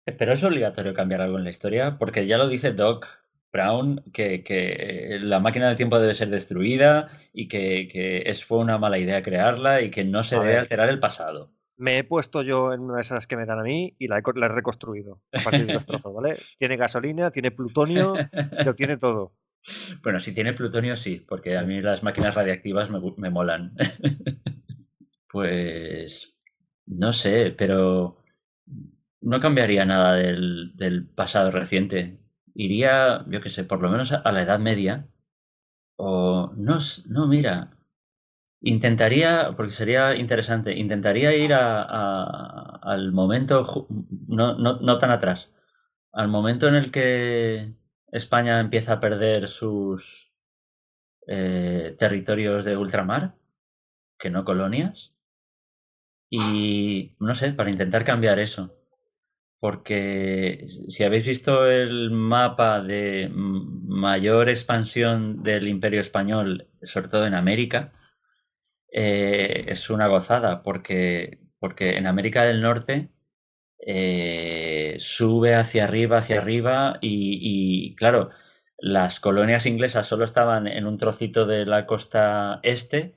Pero es obligatorio cambiar algo en la historia, porque ya lo dice Doc Brown, que, que la máquina del tiempo debe ser destruida y que, que es, fue una mala idea crearla y que no se A debe ver. alterar el pasado. Me he puesto yo en una de esas que me dan a mí y la he, la he reconstruido a partir de los trozos, ¿vale? Tiene gasolina, tiene plutonio, lo tiene todo. [laughs] Bueno, si tiene plutonio, sí, porque a mí las máquinas radiactivas me, me molan. [laughs] Pues no sé, pero no cambiaría nada del, del pasado reciente. Iría, yo qué sé, por lo menos a, la Edad Media. O no, no, mira. Intentaría, porque sería interesante, intentaría ir a- al momento, no, no, no tan atrás, al momento en el que España empieza a perder sus eh, territorios de ultramar, que no colonias. Y no sé, para intentar cambiar eso. Porque si habéis visto el mapa de mayor expansión del Imperio Español, sobre todo en América, eh, es una gozada, porque, porque en América del Norte eh, sube hacia arriba, hacia arriba, y, claro, las colonias inglesas solo estaban en un trocito de la costa este,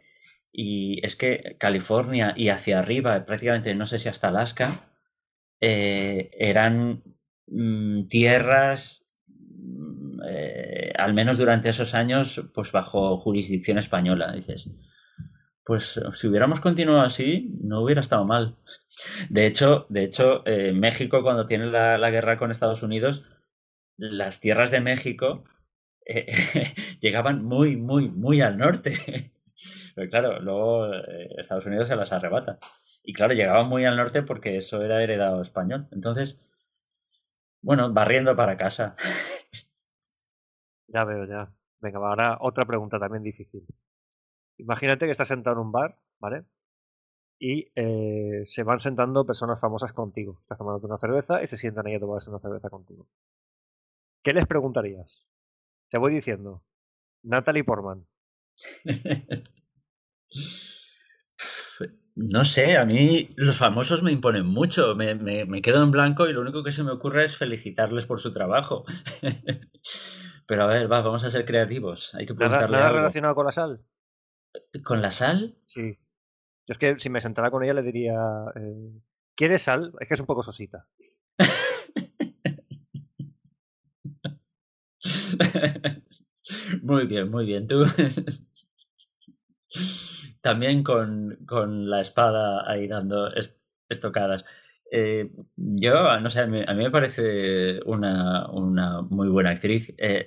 y es que California y hacia arriba, prácticamente no sé si hasta Alaska, eh, eran mm, tierras, mm, eh, al menos durante esos años, pues bajo jurisdicción española. Dices, pues si hubiéramos continuado así, no hubiera estado mal. De hecho, de hecho eh, México, cuando tiene la, la guerra con Estados Unidos, las tierras de México [laughs] llegaban muy, muy, muy al norte. [laughs] Pero claro, luego Estados Unidos se las arrebata. Y claro, llegaban muy al norte porque eso era heredado español. Entonces, bueno, barriendo para casa. Ya veo, ya. Venga, ahora otra pregunta también difícil. Imagínate que estás sentado en un bar, ¿vale? Y eh, se van sentando personas famosas contigo. Estás tomándote una cerveza y se sientan ahí a tomarse una cerveza contigo. ¿Qué les preguntarías? Te voy diciendo. Natalie Portman. [laughs] No sé, a mí los famosos me imponen mucho. Me, me- me quedo en blanco y lo único que se me ocurre es felicitarles por su trabajo. [laughs] Pero a ver, va, vamos a ser creativos. Hay que ¿Nada, preguntarle nada algo. relacionado con la sal? ¿Con la sal? Sí. Yo es que si me sentara con ella le diría, eh, ¿quieres sal? Es que es un poco sosita. [laughs] Muy bien, muy bien. Tú [laughs] también con, con la espada ahí dando est- estocadas. Eh, yo, no sé, a mí, a mí me parece una, una muy buena actriz. Eh,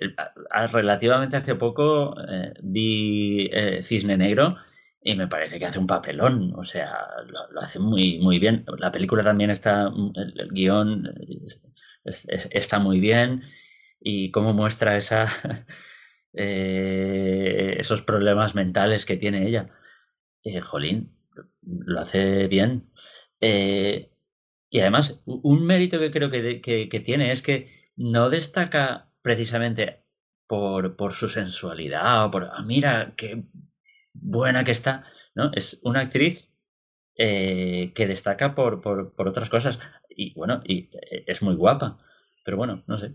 relativamente hace poco eh, vi Cisne Negro y me parece que hace un papelón. O sea, lo, hace muy, muy bien. La película también está, el, guion es- es- es- está muy bien y cómo muestra esa, [laughs] esos problemas mentales que tiene ella. Eh, jolín, lo hace bien. Eh, y además, un mérito que creo que, de- que- que tiene es que no destaca precisamente por, por su sensualidad o por, "Ah, mira, qué buena que está, ¿no? Es una actriz eh, que destaca por, por, por otras cosas. Y bueno, y es muy guapa. Pero bueno, no sé.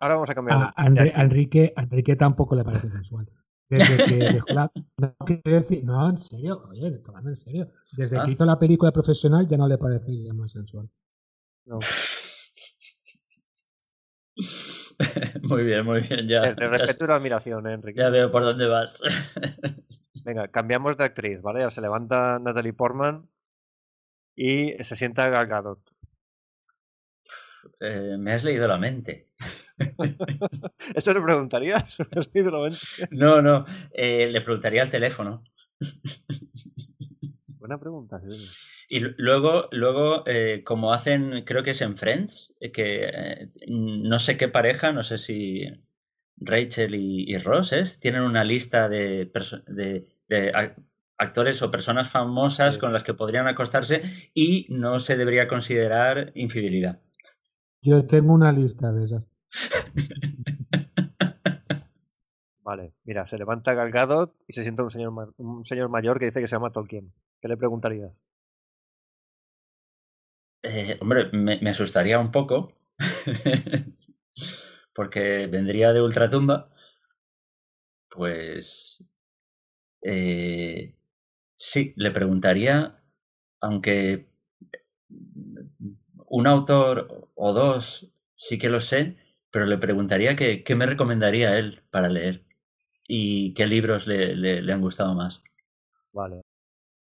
Ahora vamos a cambiar. A, a Enrique, a Enrique tampoco le parece sensual. Desde que dejó la. No, quiero decir- no, en serio, oye, tomando en serio. Desde Ah. que hizo la película profesional ya no le parecía más sensual. No. [laughs] Muy bien, muy bien. Ya, ya- respeto y la admiración, ¿eh, Enrique. ya veo por dónde vas. [laughs] Venga, cambiamos de actriz, ¿vale? Ya se levanta Natalie Portman y se sienta Gal Gadot. Eh, me has leído la mente. [laughs] ¿Eso le preguntarías? ¿Me has leído la mente? No, no. eh, le preguntaría al teléfono. [laughs] Buena pregunta. sí. Y luego, luego eh, como hacen, creo que es en Friends, eh, que eh, no sé qué pareja, no sé si Rachel y, y Ross es, tienen una lista de, actores o personas famosas Sí. con las que podrían acostarse y no se debería considerar infidelidad. Yo tengo una lista de esas. [laughs] Vale, mira, se levanta Gal Gadot y se sienta un señor, un señor mayor que dice que se llama Tolkien. ¿Qué le preguntarías? Eh, hombre, me, asustaría un poco [laughs] porque vendría de ultratumba. Pues eh, sí, le preguntaría, aunque un autor o dos sí que lo sé, pero le preguntaría que, qué me recomendaría a él para leer y qué libros le, le- le han gustado más. Vale.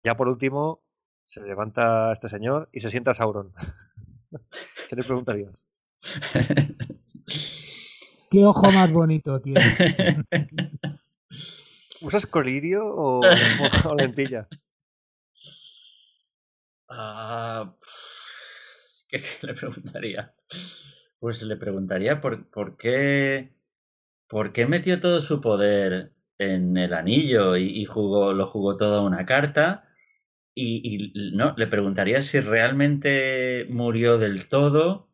Ya por último, se levanta este señor y se sienta Sauron. [laughs] ¿Qué le preguntarías? [laughs] ¿Qué ojo más bonito tienes? [laughs] ¿Usas colirio o, o lentilla? Ah, ¿qué, qué le preguntaría? Pues le preguntaría por, por qué, por qué metió todo su poder en el anillo y, y jugó, lo jugó todo a una carta. Y, y no, le preguntaría si realmente murió del todo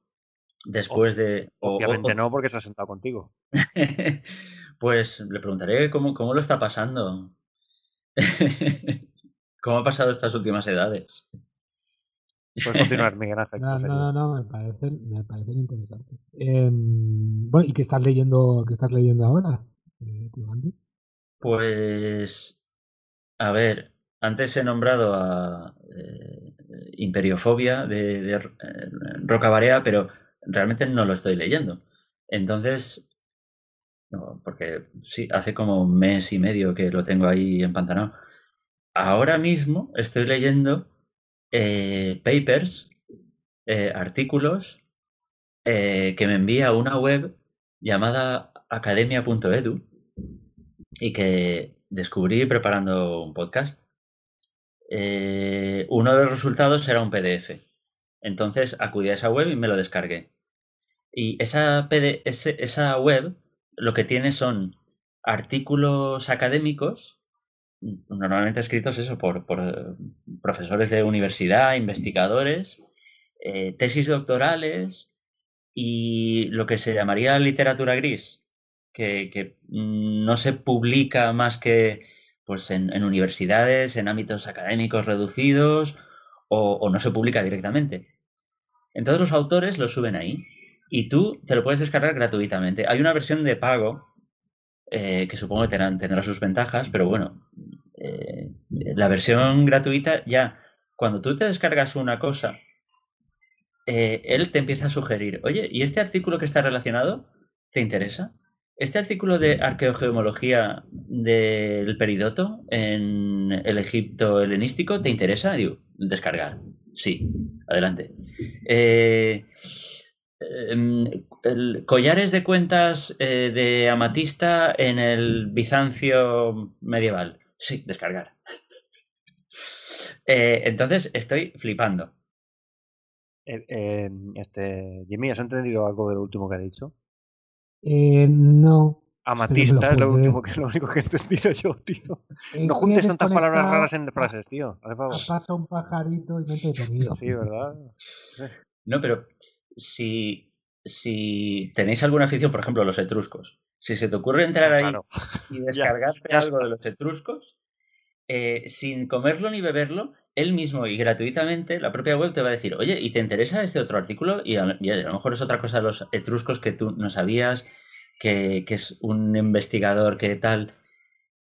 después de. o- Obviamente o- no, porque se ha sentado contigo. [laughs] pues le preguntaré cómo, cómo lo está pasando. [laughs] ¿Cómo ha pasado estas últimas edades? Puedes continuar, Miguel Ángel. No, no, no, no, me parecen, me parecen interesantes. Em, bueno, ¿y qué estás leyendo, qué estás leyendo ahora, eh? Pues, a ver, antes he nombrado a eh, Imperiofobia de, de eh, Roca Barea, pero realmente no lo estoy leyendo. Entonces, no, porque sí, hace como un mes y medio que lo tengo ahí empantanado. Ahora mismo estoy leyendo eh, papers, eh, artículos eh, que me envía una web llamada academia.edu y que descubrí preparando un podcast. Uno de los resultados era un PDF. Entonces acudí a esa web y me lo descargué. Y esa web lo que tiene son artículos académicos, normalmente escritos eso por, por, eh, profesores de universidad, investigadores, eh, tesis doctorales y lo que se llamaría literatura gris, que, que, mm, no se publica más que pues, en, universidades, en ámbitos académicos reducidos, o, o no se publica directamente. Entonces los autores lo suben ahí y tú te lo puedes descargar gratuitamente. Hay una versión de pago eh, que supongo que tendrá, tendrá sus ventajas, pero bueno, eh, la versión gratuita ya, cuando tú te descargas una cosa, eh, él te empieza a sugerir, oye, ¿y este artículo que está relacionado te interesa? ¿Este artículo de arqueogeomología del peridoto en el Egipto helenístico te interesa? Digo, descargar. Sí, adelante. Eh, em, el- collares de cuentas eh, de amatista en el Bizancio medieval. Sí, descargar. [laughs] Eh, entonces estoy flipando. Eh, eh, este, Jimmy, ¿has entendido algo de lo último que ha dicho? Eh, no. Amatista [laughs] es lo, último que, lo único que he entendido yo, tío. Es No juntes tantas palabras raras en frases, tío. Pasa un pajarito y me he entretenido. Sí, ¿verdad? No, pero si, si tenéis alguna afición, por ejemplo, los etruscos, si se te ocurre entrar Ah, ahí claro. [laughs] y descargarte ya algo de los etruscos, eh, sin comerlo ni beberlo, él mismo y gratuitamente, la propia web te va a decir, oye, ¿y te interesa este otro artículo? Y a, y a lo mejor es otra cosa de los etruscos que tú no sabías, que, que es un investigador que tal.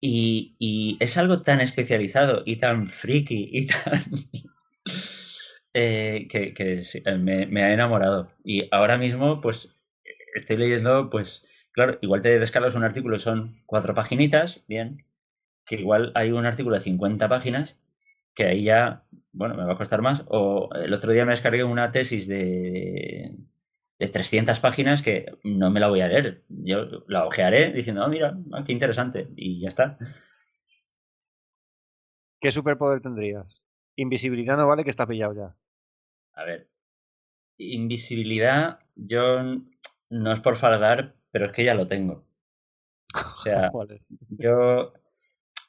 Y, y es algo tan especializado y tan friki y [laughs] tan... eh, que eh, me, ha enamorado. Y ahora mismo, pues, estoy leyendo, pues, claro, igual te descargas un artículo son cuatro paginitas, bien, que igual hay un artículo de 50 páginas, que ahí ya, bueno, me va a costar más. O el otro día me descargué una tesis de, de 300 páginas que no me la voy a leer. Yo la ojearé diciendo, ah, mira, ah, qué interesante, y ya está. ¿Qué superpoder tendrías? Invisibilidad no vale que está pillado ya. A ver, invisibilidad, yo no es por fardar, pero es que ya lo tengo. O [laughs] sea, [laughs] yo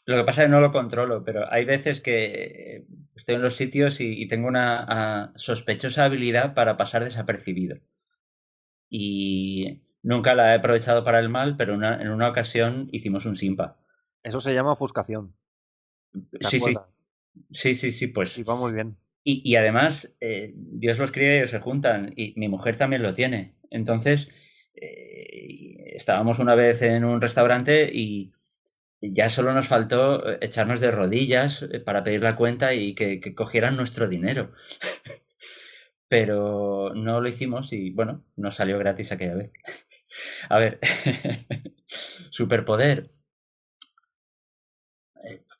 lo que pasa es que no lo controlo, pero hay veces que estoy en los sitios y, y tengo una sospechosa habilidad para pasar desapercibido. Y nunca la he aprovechado para el mal, pero una- en una ocasión hicimos un simpa. Eso se llama ofuscación. ¿te Sí, sí, sí, sí, sí, pues. Y va muy bien. Y, además, eh, Dios los cría y ellos se juntan, y mi mujer también lo tiene. Entonces, eh, estábamos una vez en un restaurante y ya solo nos faltó eh, echarnos de rodillas para pedir la cuenta y que, que cogieran nuestro dinero. [laughs] Pero no lo hicimos y bueno, nos salió gratis aquella vez. [laughs] A ver, [laughs] superpoder.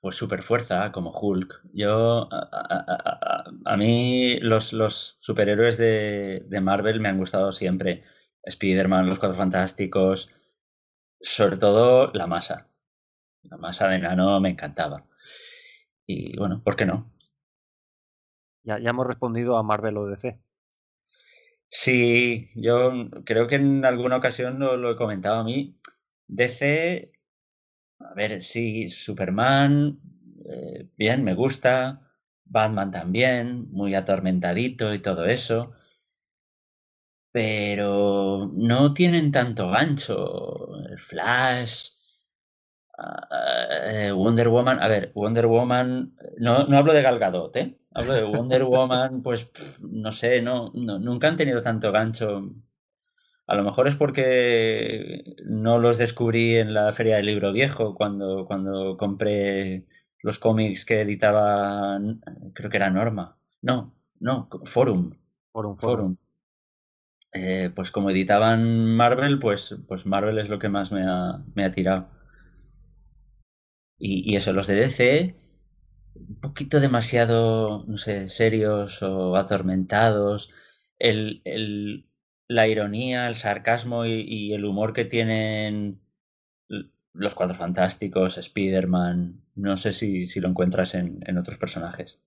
Pues super fuerza, como Hulk. Yo, a, a- a- a- a mí los, los superhéroes de, de Marvel me han gustado siempre. Spider-Man, los Cuatro Fantásticos, sobre todo la masa. La masa de Nano me encantaba. Y bueno, ¿por qué no? Ya, ya hemos respondido a Marvel o DC. Sí, yo creo que en alguna ocasión lo, lo he comentado a mí. DC, a ver, sí, Superman, eh, bien, me gusta. Batman también, muy atormentadito y todo eso. Pero no tienen tanto gancho. Flash, eh, Wonder Woman. A ver, Wonder Woman. No, no hablo de Gal Gadot, ¿eh? Hablo de Wonder Woman, pues no sé, no- nunca han tenido tanto gancho. A lo mejor es porque no los descubrí en la Feria del Libro Viejo cuando, cuando compré los cómics que editaba, creo que era Norma. No, no, Forum. Foro. Forum. Eh, pues como editaban Marvel, pues, pues Marvel es lo que más me ha, me ha tirado. Y, y eso, los de DC, un poquito demasiado, no sé, serios o atormentados. El, el- la ironía, el sarcasmo y, y el humor que tienen los Cuatro Fantásticos, Spider-Man, no sé si, si lo encuentras en, en otros personajes.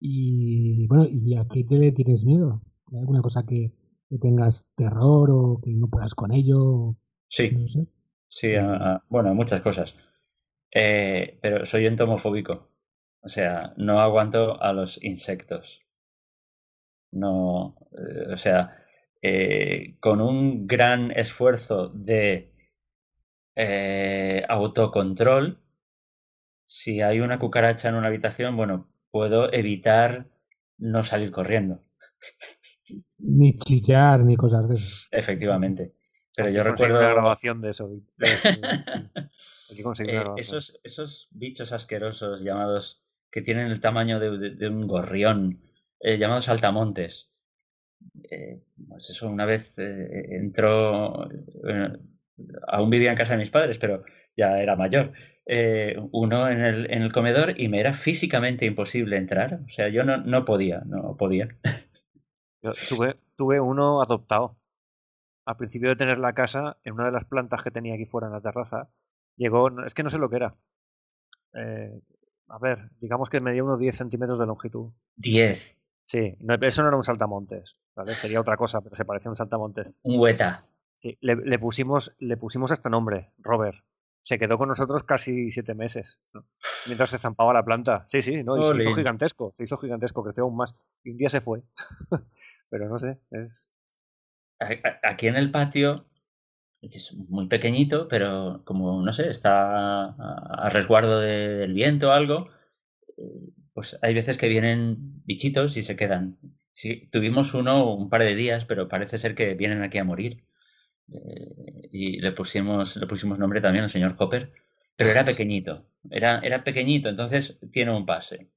Y bueno, ¿y a qué te le tienes miedo? ¿Hay alguna cosa que, que tengas terror o que no puedas con ello? Sí. No sé. Sí, a- a- bueno, muchas cosas. Eh, pero soy entomofóbico. O sea, no aguanto a los insectos. No, eh, o sea, eh, con un gran esfuerzo de eh, autocontrol, si hay una cucaracha en una habitación, bueno, puedo evitar no salir corriendo, Ni chillar ni cosas de eso. efectivamente. Pero yo recuerdo... una grabación de eso. de- [laughs] Eh, esos, esos bichos asquerosos llamados, que tienen el tamaño de, de- de un gorrión, eh, llamados saltamontes. Eh, pues eso, una vez eh, entró, eh, aún vivía en casa de mis padres, pero ya era mayor, uno en el, en el comedor y me era físicamente imposible entrar. O sea, yo no, no podía, no podía. Yo tuve, tuve uno adoptado. Al principio de tener la casa, en una de las plantas que tenía aquí fuera en la terraza, llegó, es que no sé lo que era. Eh, a ver, digamos que medía unos 10 centímetros de longitud. 10, Sí, no, eso no era un saltamontes, ¿vale? Sería otra cosa, pero se parecía a un saltamontes. un hueta. Sí, le, le pusimos, le pusimos este nombre, Robert. Se quedó con nosotros casi siete meses, ¿no? mientras se zampaba la planta. Sí, sí, no, y se hizo gigantesco, se hizo gigantesco, creció aún más. Y un día se fue. [laughs] pero no sé, es... Aquí en el patio, que es muy pequeñito, pero como, no sé, está a, resguardo de- del viento o algo, eh, pues hay veces que vienen bichitos y se quedan. Sí, tuvimos uno un par de días, pero parece ser que vienen aquí a morir. Eh, y le pusimos, le pusimos nombre también al señor Hopper, pero era [laughs] pequeñito, era, era pequeñito, entonces tiene un pase.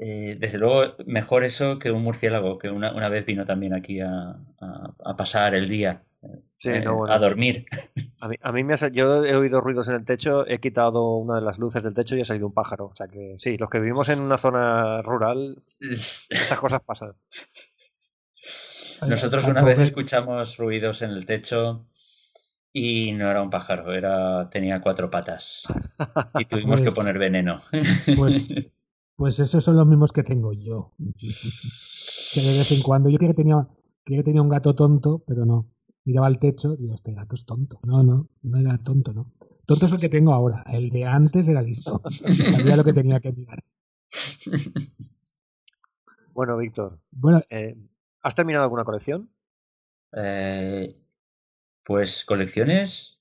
Eh, desde luego, mejor eso que un murciélago, que una, una vez vino también aquí a, a- a pasar el día, Sí, eh, no, bueno. a dormir. A mí, a mí me ha, yo he oído ruidos en el techo, he quitado una de las luces del techo y ha salido un pájaro. O sea que sí, los que vivimos en una zona rural, estas cosas pasan. Nosotros una vez escuchamos ruidos en el techo Y no era un pájaro, era, tenía cuatro patas. Y tuvimos que Pues- poner veneno. Pues, pues esos son los mismos que tengo yo. [laughs] Que de vez en cuando, yo creía que tenía, creía que tenía un gato tonto, pero no. Miraba al techo, digo, este gato es tonto. No, no, no era tonto, no. Tonto es el que tengo ahora. El de antes era listo. [laughs] Sabía lo que tenía que mirar. Bueno, Víctor, Bueno, eh, ¿has terminado alguna colección? Eh, pues colecciones.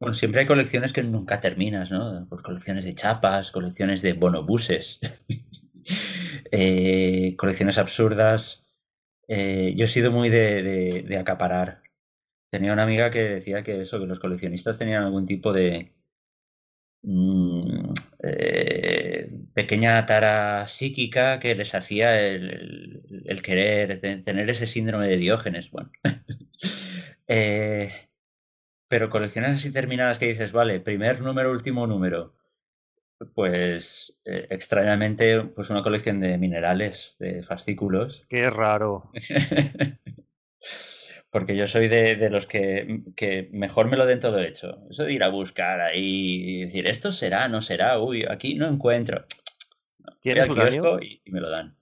Bueno, siempre hay colecciones que nunca terminas, ¿no? Pues colecciones de chapas, colecciones de bonobuses, [laughs] eh, colecciones absurdas. Eh, yo he sido muy de, de- acaparar. Tenía una amiga que decía que eso, que los coleccionistas tenían algún tipo de mm, eh, pequeña tara psíquica que les hacía el, querer te- tener ese síndrome de Diógenes. Bueno, [laughs] Eh, pero colecciones así terminadas que dices, vale, primer número, último número. Pues eh, extrañamente, pues una colección de minerales, de fascículos. Qué raro. [laughs] Porque yo soy de, de los que, que mejor me lo den todo hecho. Eso de ir a buscar ahí y decir, esto será, no será, uy, aquí no encuentro. [tsk] ¿Tienes uranio? y, y me lo dan.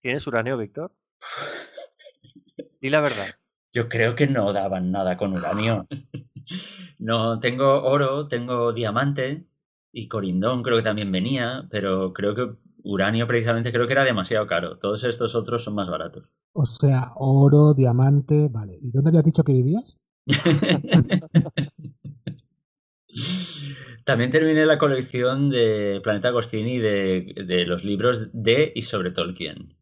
¿Tienes uranio, Víctor? [laughs] Di la verdad. Yo creo que no daban nada con uranio. [laughs] No, tengo oro, tengo diamante y corindón creo que también venía, pero creo que uranio precisamente creo que era demasiado caro. Todos estos otros son más baratos. o sea, oro, diamante, vale. ¿Y dónde habías dicho que vivías? [laughs] También terminé la colección de Planeta Agostini de, de los libros de y sobre Tolkien.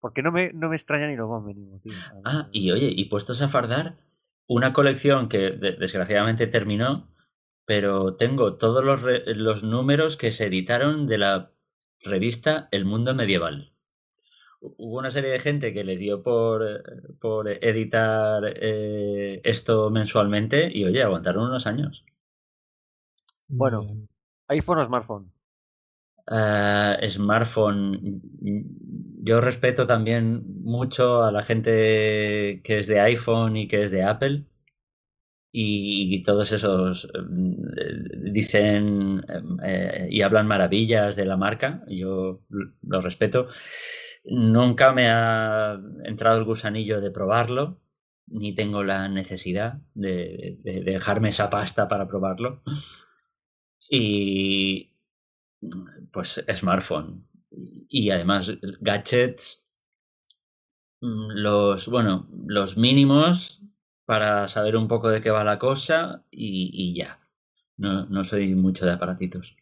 Porque no me, no me extraña ni lo más mínimo, tío. Ah, y oye, y puestos a fardar, una colección que de- desgraciadamente terminó, pero tengo todos los, re- los números que se editaron de la revista El Mundo Medieval. Hu- Hubo una serie de gente que le dio por, eh, por editar eh, esto mensualmente y oye, aguantaron unos años. Bueno. bien. ¿iPhone o smartphone? Ah, smartphone. mm, Yo respeto también mucho a la gente que es de iPhone y que es de Apple. Y, todos esos eh, dicen eh, y hablan maravillas de la marca. Yo l- lo respeto. Nunca me ha entrado el gusanillo de probarlo, ni tengo la necesidad de, de- de dejarme esa pasta para probarlo. Y pues smartphone. Y además gadgets, mm, los, bueno, los mínimos para saber un poco de qué va la cosa y, y ya. No, no soy mucho de aparatitos.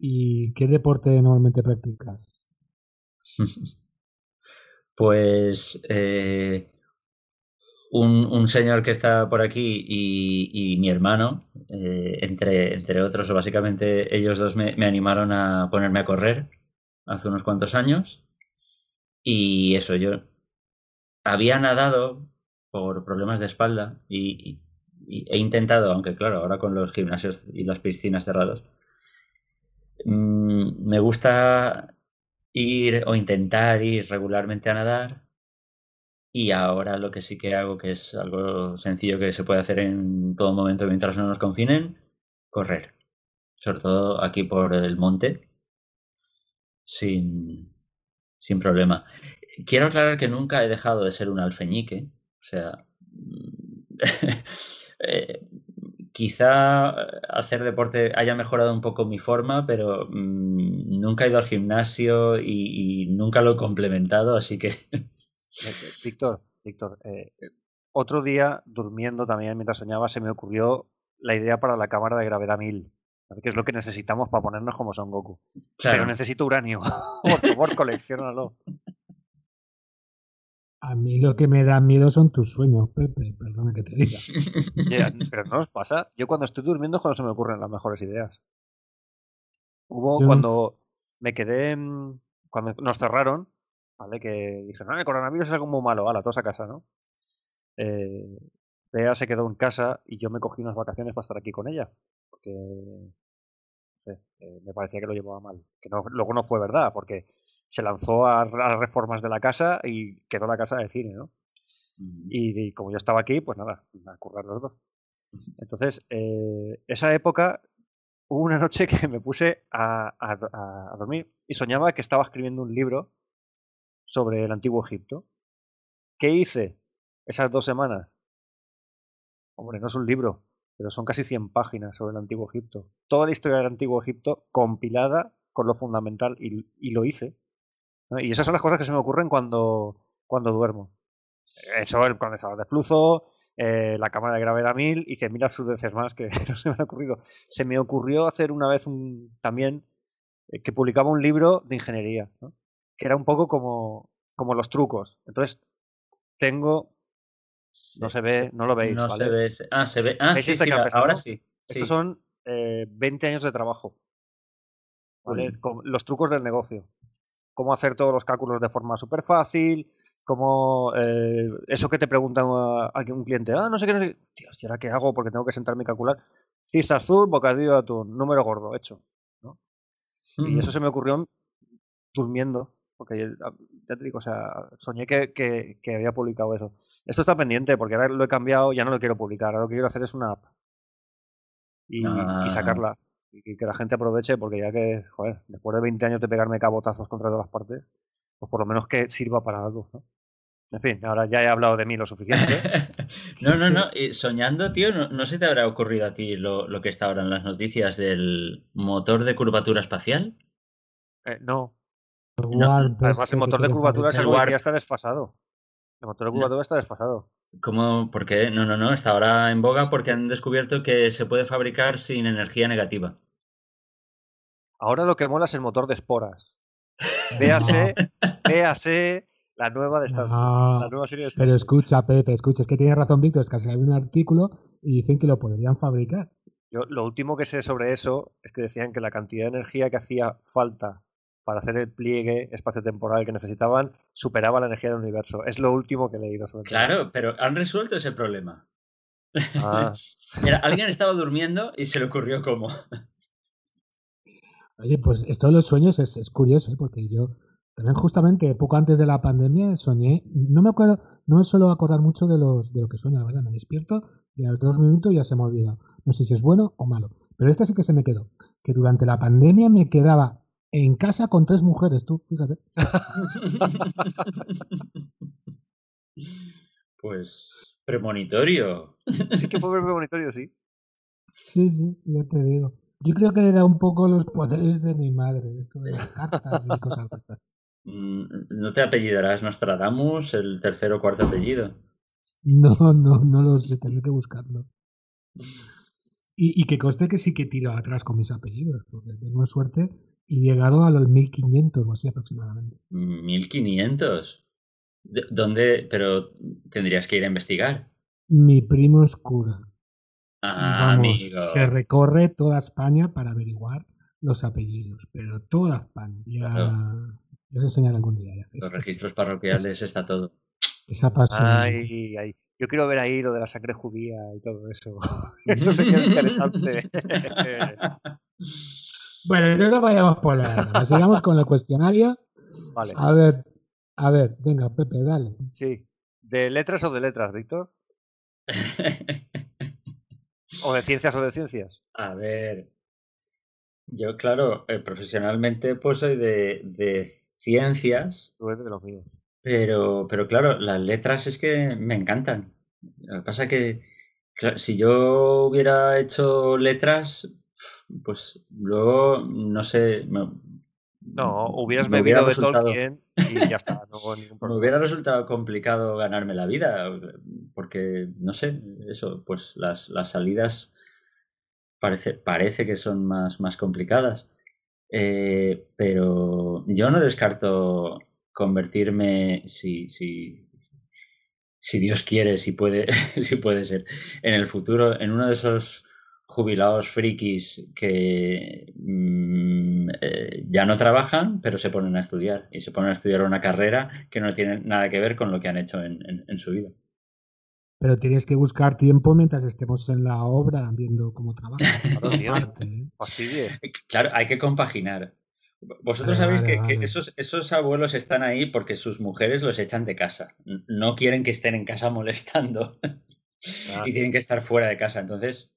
¿Y qué deporte normalmente practicas? [laughs] Pues eh, un, un señor que está por aquí y, y mi hermano, eh, entre, entre otros, básicamente ellos dos me, me animaron a ponerme a correr hace unos cuantos años. Y eso, yo había nadado por problemas de espalda y, he intentado, aunque claro, ahora con los gimnasios y las piscinas cerrados, mm, me gusta ir o intentar ir regularmente a nadar. Y ahora lo que sí que hago, que es algo sencillo que se puede hacer en todo momento mientras no nos confinen, correr. Sobre todo aquí por el monte, sin, sin problema. Quiero aclarar que nunca he dejado de ser un alfeñique. O sea, [laughs] eh, quizá hacer deporte haya mejorado un poco mi forma, pero mm, nunca he ido al gimnasio y, y nunca lo he complementado, así que [laughs] Eh, eh, Víctor, Víctor, eh, otro día durmiendo también mientras soñaba se me ocurrió la idea para la cámara de gravedad 1000, que es lo que necesitamos para ponernos como Son Goku. Pero claro. necesito uranio. [laughs] Por favor, colecciónalo. A mí lo que me da miedo son tus sueños, Pepe, perdona que te diga. [laughs] Pero no os pasa. Yo cuando estoy durmiendo es cuando se me ocurren las mejores ideas. Hubo Yo- cuando me quedé en- cuando nos cerraron, ¿vale? Que dije, no, el coronavirus es algo muy malo, ala, todos a casa, ¿no? Eh, Bea se quedó en casa y yo me cogí unas vacaciones para estar aquí con ella. Porque no sé, eh, me parecía que lo llevaba mal. Que no- luego no fue verdad, porque se lanzó a, las reformas de la casa y quedó la casa de cine, ¿no? Y, y como yo estaba aquí, pues nada, a currar los dos. Entonces, eh, esa época, hubo una noche que me puse a, a- a- a dormir y soñaba que estaba escribiendo un libro sobre el antiguo Egipto. ¿Qué hice esas dos semanas? Hombre, no es un libro, pero son casi 100 páginas sobre el antiguo Egipto. Toda la historia del antiguo Egipto compilada con lo fundamental y, y lo hice. ¿No? Y esas son las cosas que se me ocurren cuando, cuando duermo. Eso, el condensador de flujo, eh, la cámara de gravedad 1000 y 100.000 absurdeces más que [laughs] no se me han ocurrido. Se me ocurrió hacer una vez un, también eh, que publicaba un libro de ingeniería, ¿no? que era un poco como, como los trucos. Entonces, tengo, no se ve, no lo veis, No ¿vale? se ve. Ah, se ve. Ah, ¿Veis sí, este sí, que ahora sí. sí. Estos son eh, 20 años de trabajo. ¿vale? Con los trucos del negocio. Cómo hacer todos los cálculos de forma súper fácil. Cómo eh, eso que te pregunta a, un cliente. Ah, no sé qué. No sé. qué". Tío, ¿y ahora qué hago? Porque tengo que sentarme y calcular. Cis azul, bocadillo de atún. Número gordo, hecho. Y eso se me ocurrió durmiendo. Porque ya te digo, o sea, soñé que, que- que había publicado eso. Esto está pendiente porque ahora lo he cambiado, ya no lo quiero publicar. Ahora lo que quiero hacer es una app. Y, y Ah. sacarla. Y que la gente aproveche porque ya que, joder, después de 20 años de pegarme cabotazos contra todas las partes, pues por lo menos que sirva para algo. ¿no? En fin, ahora ya he hablado de mí lo suficiente. [laughs] no, no, no. soñando, tío, no, no se te habrá ocurrido a ti lo, lo que está ahora en las noticias del motor de curvatura espacial? Eh, no, Warp además este el motor de curvatura es algo que ya está desfasado. El motor de No. curvatura está desfasado. ¿Cómo? ¿Por qué? No, no, no. Está ahora en boga porque han descubierto que se puede fabricar sin energía negativa. Ahora lo que mola es el motor de esporas. [laughs] Véase, véase la nueva de No, la nueva serie de Star pero escucha, Pepe, escucha, es que tiene razón Víctor, es que hay un artículo y dicen que lo podrían fabricar. Yo lo último que sé sobre eso es que decían que la cantidad de energía que hacía falta para hacer el pliegue espacio-temporal que necesitaban superaba la energía del universo. Es lo último que he leído sobre el tema. Claro, pero han resuelto ese problema. Ah, [laughs] Era, alguien estaba durmiendo y se le ocurrió cómo. [laughs] Oye, pues esto de los sueños es, es curioso, ¿eh? porque yo también justamente poco antes de la pandemia soñé, no me acuerdo, no me suelo acordar mucho de los de lo que sueño, la verdad, me despierto y a los dos minutos ya se me ha olvidado. No sé si es bueno o malo, pero esta sí que se me quedó, que durante la pandemia me quedaba en casa con tres mujeres, tú, fíjate. Pues premonitorio. sí que fue muy bonitorio, sí. Sí, sí, ya te digo. Yo creo que era un poco los poderes de mi madre, esto de las cartas y cosas de estas. Mm, ¿No te apellidarás Nostradamus, el tercer o cuarto apellido? No, no, no lo sé, tendré que buscarlo. Y, y que conste que sí que tiro atrás con mis apellidos, porque tengo suerte y llegado a los 1500 o así aproximadamente. 1500. ¿De- ¿Dónde? Pero tendrías que ir a investigar. Mi primo es cura. Ah, vamos, amigo. se recorre toda España para averiguar los apellidos, pero toda España. Ya, Claro. ya os enseñaré algún día. Ya. Los es- registros parroquiales está todo. es apasionante. Ay, ay. Yo quiero ver ahí lo de la sangre judía y todo eso. [laughs] [laughs] eso sería interesante. [laughs] Bueno, no nos vayamos por la rama, Sigamos con el cuestionario. [laughs] vale. A ver, a ver, venga, Pepe, dale. Sí. ¿De letras o de letras, Víctor? [laughs] ¿O de ciencias o de ciencias? A ver. Yo, claro, eh, profesionalmente pues soy de, de ciencias, Tú eres de los míos. pero, pero claro, las letras es que me encantan. Lo que pasa que claro, si yo hubiera hecho letras, pues luego, no sé, me, No, hubieras me bebido hubiera de resultado- Tolkien y ya está. [laughs] No hubo ningún Me hubiera resultado complicado ganarme la vida, porque, no sé, eso, pues las, las salidas parece, parece que son más, más complicadas. Eh, pero yo no descarto convertirme, si, si, si Dios quiere, si puede, [laughs] si puede ser, en el futuro, en uno de esos jubilados frikis que mm, eh, ya no trabajan, pero se ponen a estudiar y se ponen a estudiar una carrera que no tiene nada que ver con lo que han hecho en, en- en su vida. Pero tienes que buscar tiempo mientras estemos en la obra viendo cómo trabaja. [laughs] Claro, tío. Aparte, ¿eh? Claro, hay que compaginar. Vosotros Vale, sabéis vale, que, vale. esos, esos abuelos están ahí porque sus mujeres los echan de casa. No quieren que estén en casa molestando [laughs] y tienen que estar fuera de casa. Entonces,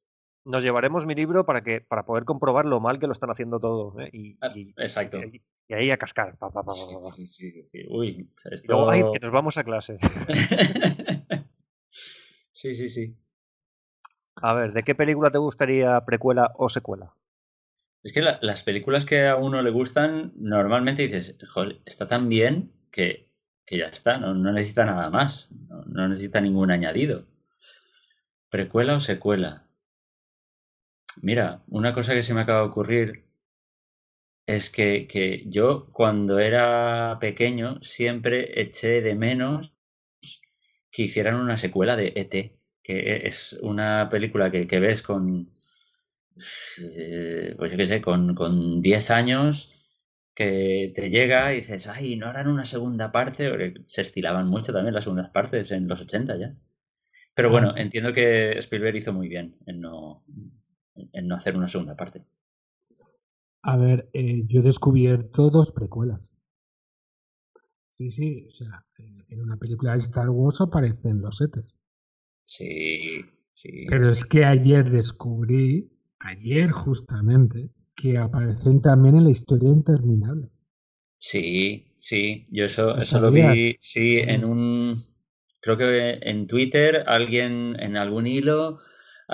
Nos llevaremos mi libro para que para poder comprobar lo mal que lo están haciendo todo. ¿eh? Y, ah, y- exacto. y- y ahí a cascar. pa, pa, pa, pa, pa, pa. Sí, sí, sí. Uy, Y esto... luego, ay, que nos vamos a clase. [laughs] sí, sí, sí. A ver, ¿de qué película te gustaría precuela o secuela? Es que la- las películas que a uno le gustan, normalmente dices, joder, está tan bien que, que ya está, no, no necesita nada más, no, no necesita ningún añadido. ¿Precuela o secuela? Mira, una cosa que se me acaba de ocurrir es que, que yo cuando era pequeño siempre eché de menos que hicieran una secuela de ET, que es una película que, que ves con, eh, pues yo qué sé, con, con 10 años, que te llega y dices, ay, ¿no harán una segunda parte? Porque se estilaban mucho también las segundas partes en los 80 ya. Pero bueno, entiendo que Spielberg hizo muy bien en no, en no hacer una segunda parte. A ver, eh, yo he descubierto dos precuelas. Sí, sí, o sea, en- en una película de Star Wars aparecen los setes. Sí, sí. Pero es que ayer descubrí, ayer justamente, que aparecen también en la historia interminable. Sí, sí, yo eso, ¿Lo eso lo vi, sí, en ¿Sabías? un, creo que en Twitter, alguien, en algún hilo,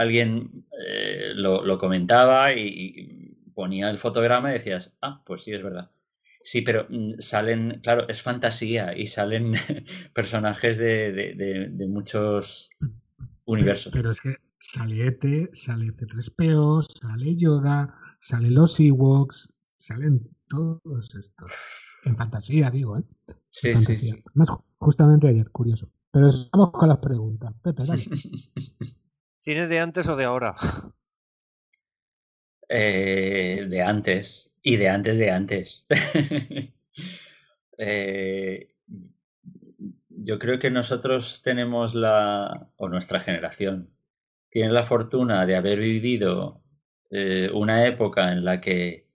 alguien eh, lo, lo comentaba y, y ponía el fotograma y decías, ah, pues sí, es verdad. Sí, pero mm, salen, claro, es fantasía y salen [laughs] personajes de, de- de- de muchos universos. pero es que sale ET, sale C3PO, sale Yoda, salen los Ewoks, salen todos estos. En fantasía, digo, ¿eh? En Sí, sí, fantasía. sí. Más ju- justamente ayer, curioso. Pero estamos con las preguntas. Pepe, dale. [laughs] ¿Cine de antes o de ahora? Eh, de antes y de antes de antes. [laughs] Eh, yo creo que nosotros tenemos la, o nuestra generación, tiene la fortuna de haber vivido eh, una época en la que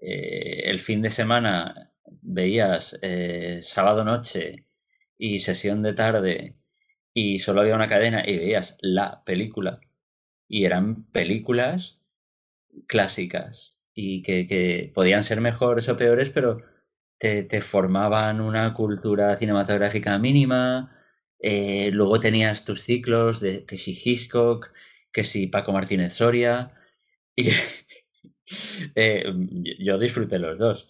el fin de semana veías sábado noche y sesión de tarde y solo había una cadena y veías la película y eran películas clásicas y que, que podían ser mejores o peores, pero te, te formaban una cultura cinematográfica mínima. eh, luego tenías tus ciclos de que si Hitchcock, que si Paco Martínez Soria. [laughs] Y eh, yo disfruté los dos.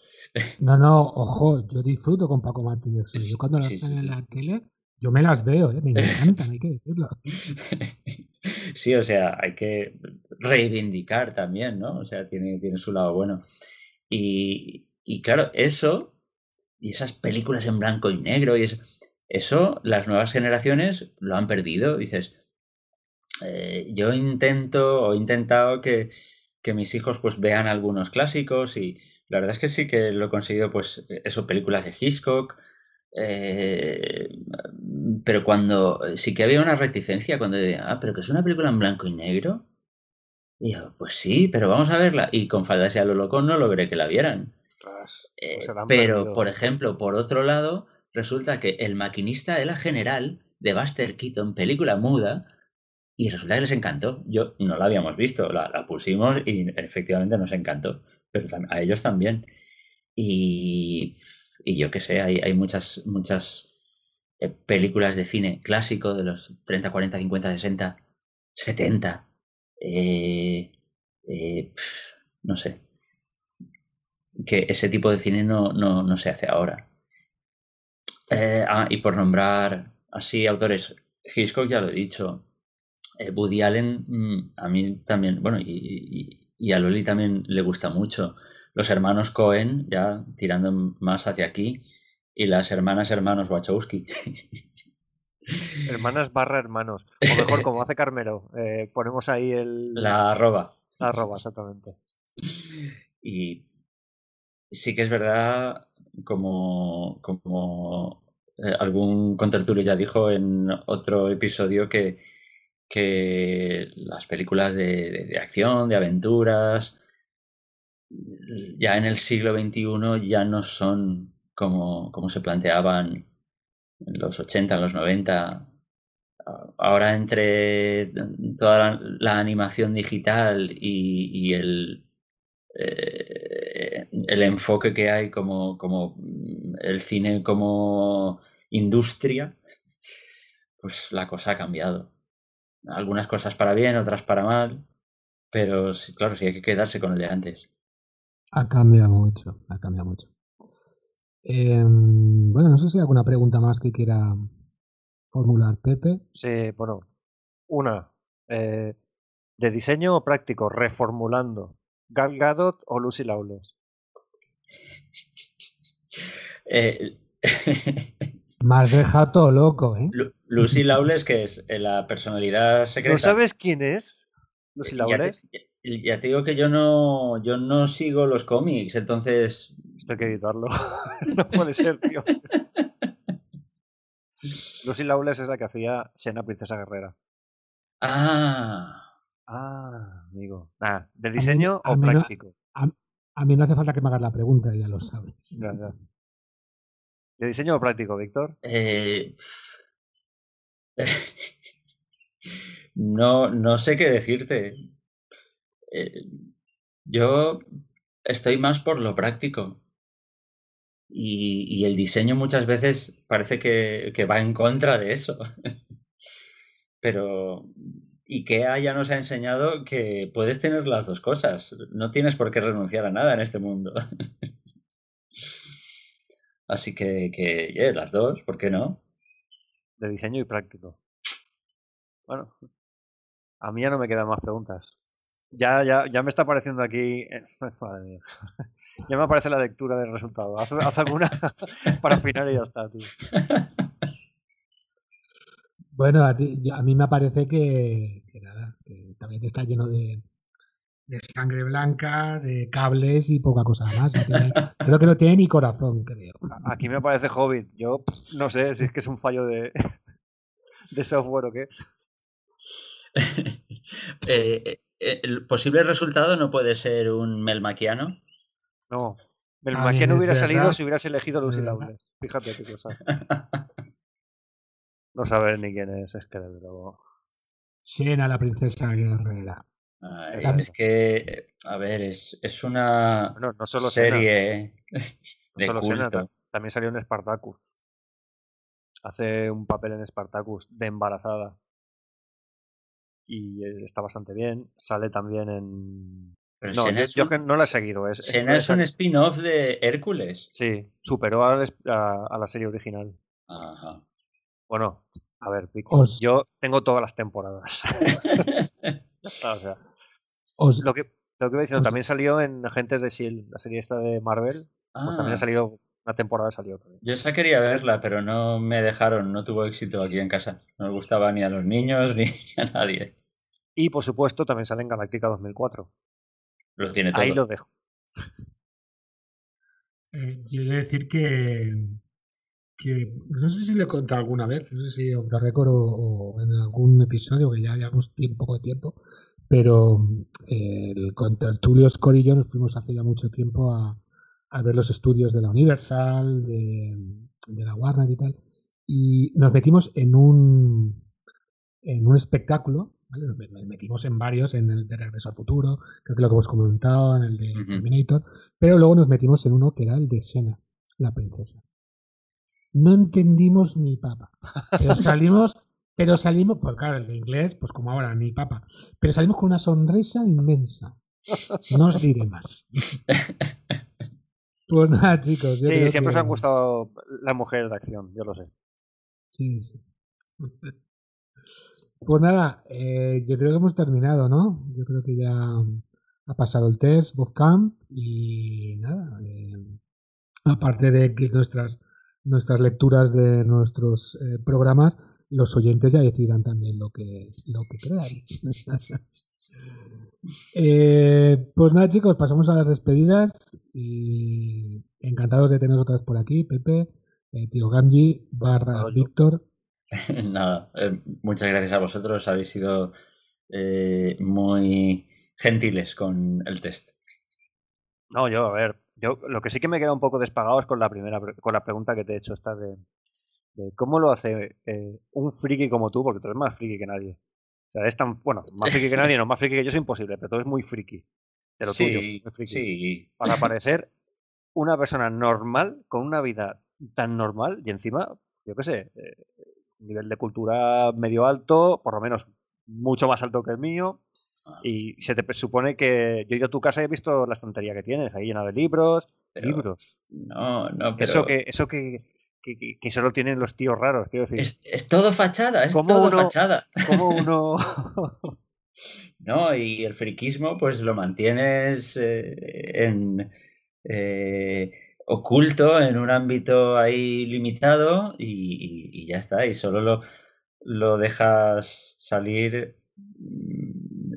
No, no, ojo, yo disfruto con Paco Martínez. Soria. Yo cuando Sí, en sí. la tele, yo me las veo, ¿eh? me [laughs] encantan, hay que decirlo. [laughs] Sí, o sea, hay que reivindicar también, ¿no? O sea, tiene, tiene su lado bueno. Y, y claro, eso, y esas películas en blanco y negro, y eso, eso las nuevas generaciones lo han perdido. Dices, eh, yo intento o he intentado que, que mis hijos pues vean algunos clásicos y la verdad es que sí que lo he conseguido, pues, eso, películas de Hitchcock, eh, pero cuando sí que había una reticencia cuando decía, ah, pero que es una película en blanco y negro. Y yo, pues sí, pero vamos a verla. Y con Faldas y a lo loco no logré que la vieran. Eh, pues pero, perdido. por ejemplo, por otro lado, resulta que El maquinista de la general de Buster Keaton, película muda, y resulta que les encantó. Yo no la habíamos visto, la, la pusimos y efectivamente nos encantó, pero a ellos también. Y, y yo qué sé, hay, hay muchas, muchas eh, películas de cine clásico de los 30, 40, 50, 60, 70. eh, eh, pf, no sé. Que ese tipo de cine no, no, se hace ahora. Eh, ah, y por nombrar así autores, Hitchcock ya lo he dicho. Eh, Woody Allen, mm, a mí también, bueno, y, y- y a Loli también le gusta mucho. Los hermanos Cohen, ya tirando más hacia aquí, y las hermanas hermanos Wachowski. [laughs] Hermanas barra hermanos. O mejor, como hace Carmelo, eh, ponemos ahí el La arroba. la arroba, exactamente. Y sí que es verdad, como, como eh, algún contertulio ya dijo en otro episodio, que, que las películas de, de- de acción, de aventuras, ya en el siglo XXI ya no son como, como se planteaban en los 80, en los 90. Ahora entre toda la, animación digital y, el, eh, el enfoque que hay como, como el cine como industria, pues la cosa ha cambiado. Algunas cosas para bien, otras para mal, pero claro, sí hay que quedarse con el de antes. Ha cambiado mucho, ha cambiado mucho. Em, bueno, no sé si hay alguna pregunta más que quiera formular Pepe. Sí, bueno, una. Eh, ¿De diseño o práctico? Reformulando. ¿Gal Gadot o Lucy Lawless? [laughs] Eh, [laughs] Me has dejado todo loco, ¿eh? Lucy Lawless, que es eh, la personalidad secreta. ¿No sabes quién es? Lucy Lawless. Ya te, digo que yo no, yo no sigo los cómics, entonces. Esto hay que editarlo. [laughs] no puede ser, tío. Lucy Lawless es la que hacía Xena Princesa Guerrera. Ah. Ah, amigo. Ah, ¿De diseño o práctico? a, mí no hace falta que me hagas la pregunta, ya lo sabes. Ya, ya. ¿De diseño o práctico, Víctor? Eh... [laughs] no, no sé qué decirte. Eh, yo estoy más por lo práctico. Y, el diseño muchas veces parece que, que va en contra de eso. [laughs] Pero IKEA ya nos ha enseñado que puedes tener las dos cosas. No tienes por qué renunciar a nada en este mundo. [laughs] Así que, que las dos, ¿por qué no? De diseño y práctico. Bueno, a mí ya no me quedan más preguntas. Ya, ya, ya me está apareciendo aquí. [laughs] Madre mía. [laughs] Ya me aparece la lectura del resultado. Haz, alguna [laughs] para final y ya está, tío. Bueno, a, mí me parece que, nada, que también está lleno de, sangre blanca, de cables y poca cosa más. creo que no tiene ni corazón, creo. Aquí me parece Hobbit. Yo no sé si es que es un fallo de, de software o qué. Eh, eh, ¿El posible resultado no puede ser un melmaquiano? No. Melmaquiano hubiera salido si hubieras elegido Lucy Lawless. Fíjate qué cosa. [laughs] No sabes ni quién es, es que de luego. Siena, la princesa guerrera. es que, a ver, es, es una no solo serie de culto. también salió en Spartacus. Hace un papel en Spartacus de embarazada y está bastante bien. Sale también en. no, yo, no la he seguido. Es, es, un spin-off de Hércules. Sí, superó a, la serie original. Ajá. Bueno, a ver, yo tengo todas las temporadas. [laughs] [laughs] o sea, lo que, lo que diciendo, también salió en Agentes de Shield, la serie esta de Marvel. Pues también ha ah. salido una temporada salió. Yo esa quería verla, pero no me dejaron, no tuvo éxito aquí en casa. No le gustaba ni a los niños [laughs] ni a nadie. Y por supuesto también sale en Galáctica 2004. Lo tiene todo. Ahí lo dejo. Eh, quiero decir que, que no sé si le he contado alguna vez, no sé si os record o, en algún episodio, que ya llevamos un poco de tiempo, pero eh, el, con Tertulio Scott y yo nos fuimos hace ya mucho tiempo a, a ver los estudios de la Universal, de, la Warner y tal. Y nos metimos en un, en un espectáculo, Nos metimos en varios, en el de Regreso al Futuro, creo que lo que hemos comentado, en el de Terminator, pero luego nos metimos en uno que era el de Sena, la princesa. No entendimos ni papa, [laughs] pero salimos, pero salimos, pues claro, el de inglés, pues como ahora, ni papa, pero salimos con una sonrisa inmensa. No os diré más. [laughs] Pues nada, chicos. sí, siempre os han gustado las mujeres de acción, yo lo sé. Sí, sí. [laughs] Pues nada, eh, yo creo que hemos terminado, ¿no? Yo creo que ya ha pasado el test, Camp y nada. Eh, aparte de que nuestras, nuestras lecturas de nuestros eh, programas, los oyentes ya decidan también lo que, lo que crean. [laughs] Eh, pues nada, chicos, pasamos a las despedidas y encantados de teneros otra vez por aquí, Pepe, eh, tío Gamji, barra Víctor. [laughs] Nada, eh, muchas gracias a vosotros, habéis sido muy gentiles con el test. No, yo, a ver, yo lo que sí que me queda un poco despagado es con la primera, con la pregunta que te he hecho, esta de, de cómo lo hace eh, un friki como tú, porque tú eres más friki que nadie. O sea, es tan, bueno, más friki que nadie, no, más friki que yo es imposible, pero tú eres muy friki. De lo tuyo, sí, muy friki. sí. Para [laughs] parecer una persona normal, con una vida tan normal, y encima, yo qué sé, eh, nivel de cultura medio alto, por lo menos mucho más alto que el mío, Ah, y se te supone que yo he ido a tu casa y he visto la estantería que tienes, ahí llena de libros, pero- libros. No, no, pero. Eso que, eso que, que, que- que solo tienen los tíos raros, quiero decir. Es, es todo fachada, es ¿Cómo todo uno- fachada. ¿Cómo [laughs] uno [laughs] No, y el friquismo, pues lo mantienes eh, en eh, oculto en un ámbito ahí limitado y, y- y ya está. Y solo lo, lo dejas salir mm,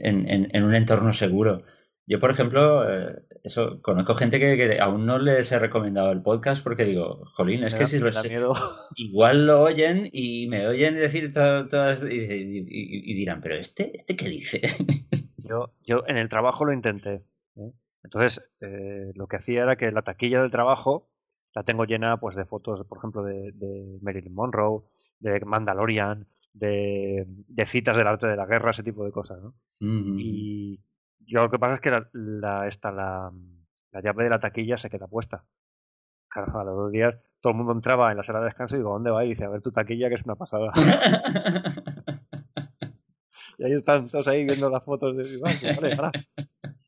en, en- en un entorno seguro. Yo, por ejemplo, eh, eso, conozco gente que, que aún no les he recomendado el podcast porque digo, jolín, es me que da- si los, miedo? [laughs] igual lo oyen y me oyen decir to- todas y, y- y- y dirán, pero este, este qué dice. [laughs] Yo, yo en el trabajo lo intenté. ¿eh? Entonces, eh, lo que hacía era que la taquilla del trabajo la tengo llena pues de fotos, por ejemplo, de, de Marilyn Monroe, de Mandalorian, de, de citas del arte de la guerra, ese tipo de cosas. ¿no? Mm, Y yo lo que pasa es que la, la, esta, la, la llave de la taquilla se queda puesta. Claro, a los dos días todo el mundo entraba en la sala de descanso y digo, ¿dónde va? Y dice, a ver tu taquilla que es una pasada. [laughs] y ahí están todos ahí viendo las fotos de digo, "Ah, pues vale, ahora,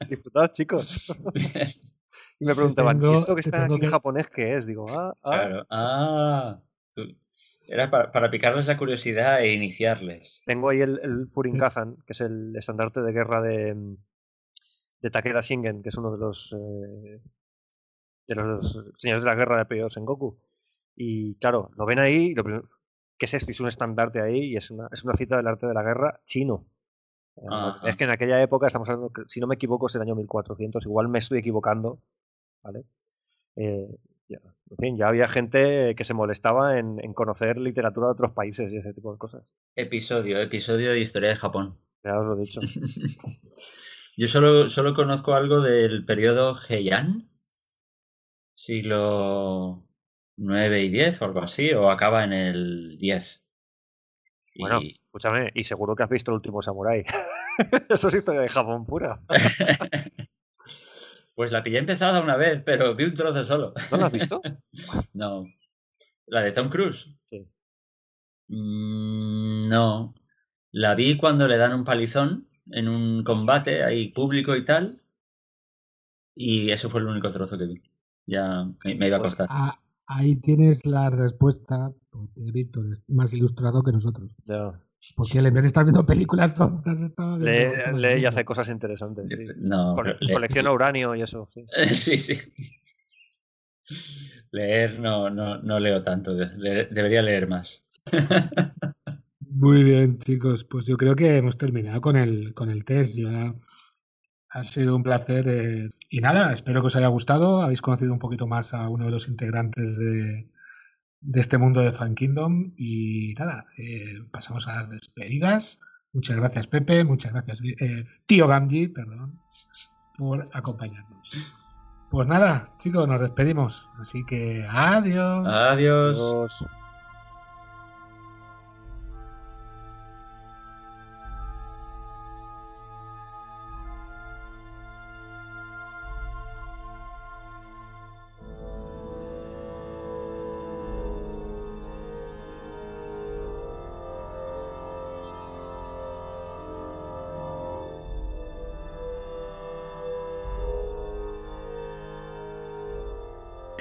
disfrutad, chicos. [laughs] y me preguntaban, ¿y esto que está aquí en japonés qué es? Digo, ah, ah. Claro. Ah, tú- era para, para picarles la curiosidad e iniciarles. Tengo ahí el, el Furinkazan, que es el estandarte de guerra de, mm, de Takeda Shingen, que es uno de los eh, de los señores de la guerra de Peyo Sengoku. Y claro, lo ven ahí, lo ¿qué es esto? Es un estandarte ahí y es una, es una cita del arte de la guerra chino. Eh, Ajá. Es que en aquella época, estamos hablando, que, si no me equivoco, es el año 1400, igual me estoy equivocando, ¿vale? Eh, ya, en fin, ya había gente que se molestaba en, en conocer literatura de otros países y ese tipo de cosas. Episodio, episodio de historia de Japón. Ya os lo he dicho. [laughs] Yo solo, solo conozco algo del periodo Heian, siglo 9 y 10 o algo así, o acaba en el 10. Y- Bueno, escúchame, y seguro que has visto el último Samurai. [laughs] Eso es historia de Japón pura. [laughs] pues la pillé empezada una vez, pero vi un trozo solo. ¿No lo has visto? [laughs] No. ¿La de Tom Cruise? Sí. Mm, no. La vi cuando le dan un palizón en un combate ahí público y tal. Y eso fue el único trozo que vi. Ya me, me iba a Pues, costar. Ah, ahí tienes la respuesta, porque Víctor es más ilustrado que nosotros. Ya. Porque él en vez de estar viendo películas tontas, estaba viendo. Lee, lee y hace cosas interesantes. sí. No, Cole- le- colecciona [laughs] uranio y eso. sí. [laughs] sí, sí. Leer no, no, no leo tanto. de- debería leer más. [laughs] Muy bien, chicos. Pues yo creo que hemos terminado con el, con el test. Ya ha sido un placer. eh, Y nada, espero que os haya gustado. Habéis conocido un poquito más a uno de los integrantes de, de este mundo de Fan Kingdom. Y nada, eh, pasamos a las despedidas. Muchas gracias, Pepe. Muchas gracias, eh, tío Gamji, perdón, por acompañarnos. Pues nada, chicos, nos despedimos. Así que adiós. Adiós. Adiós.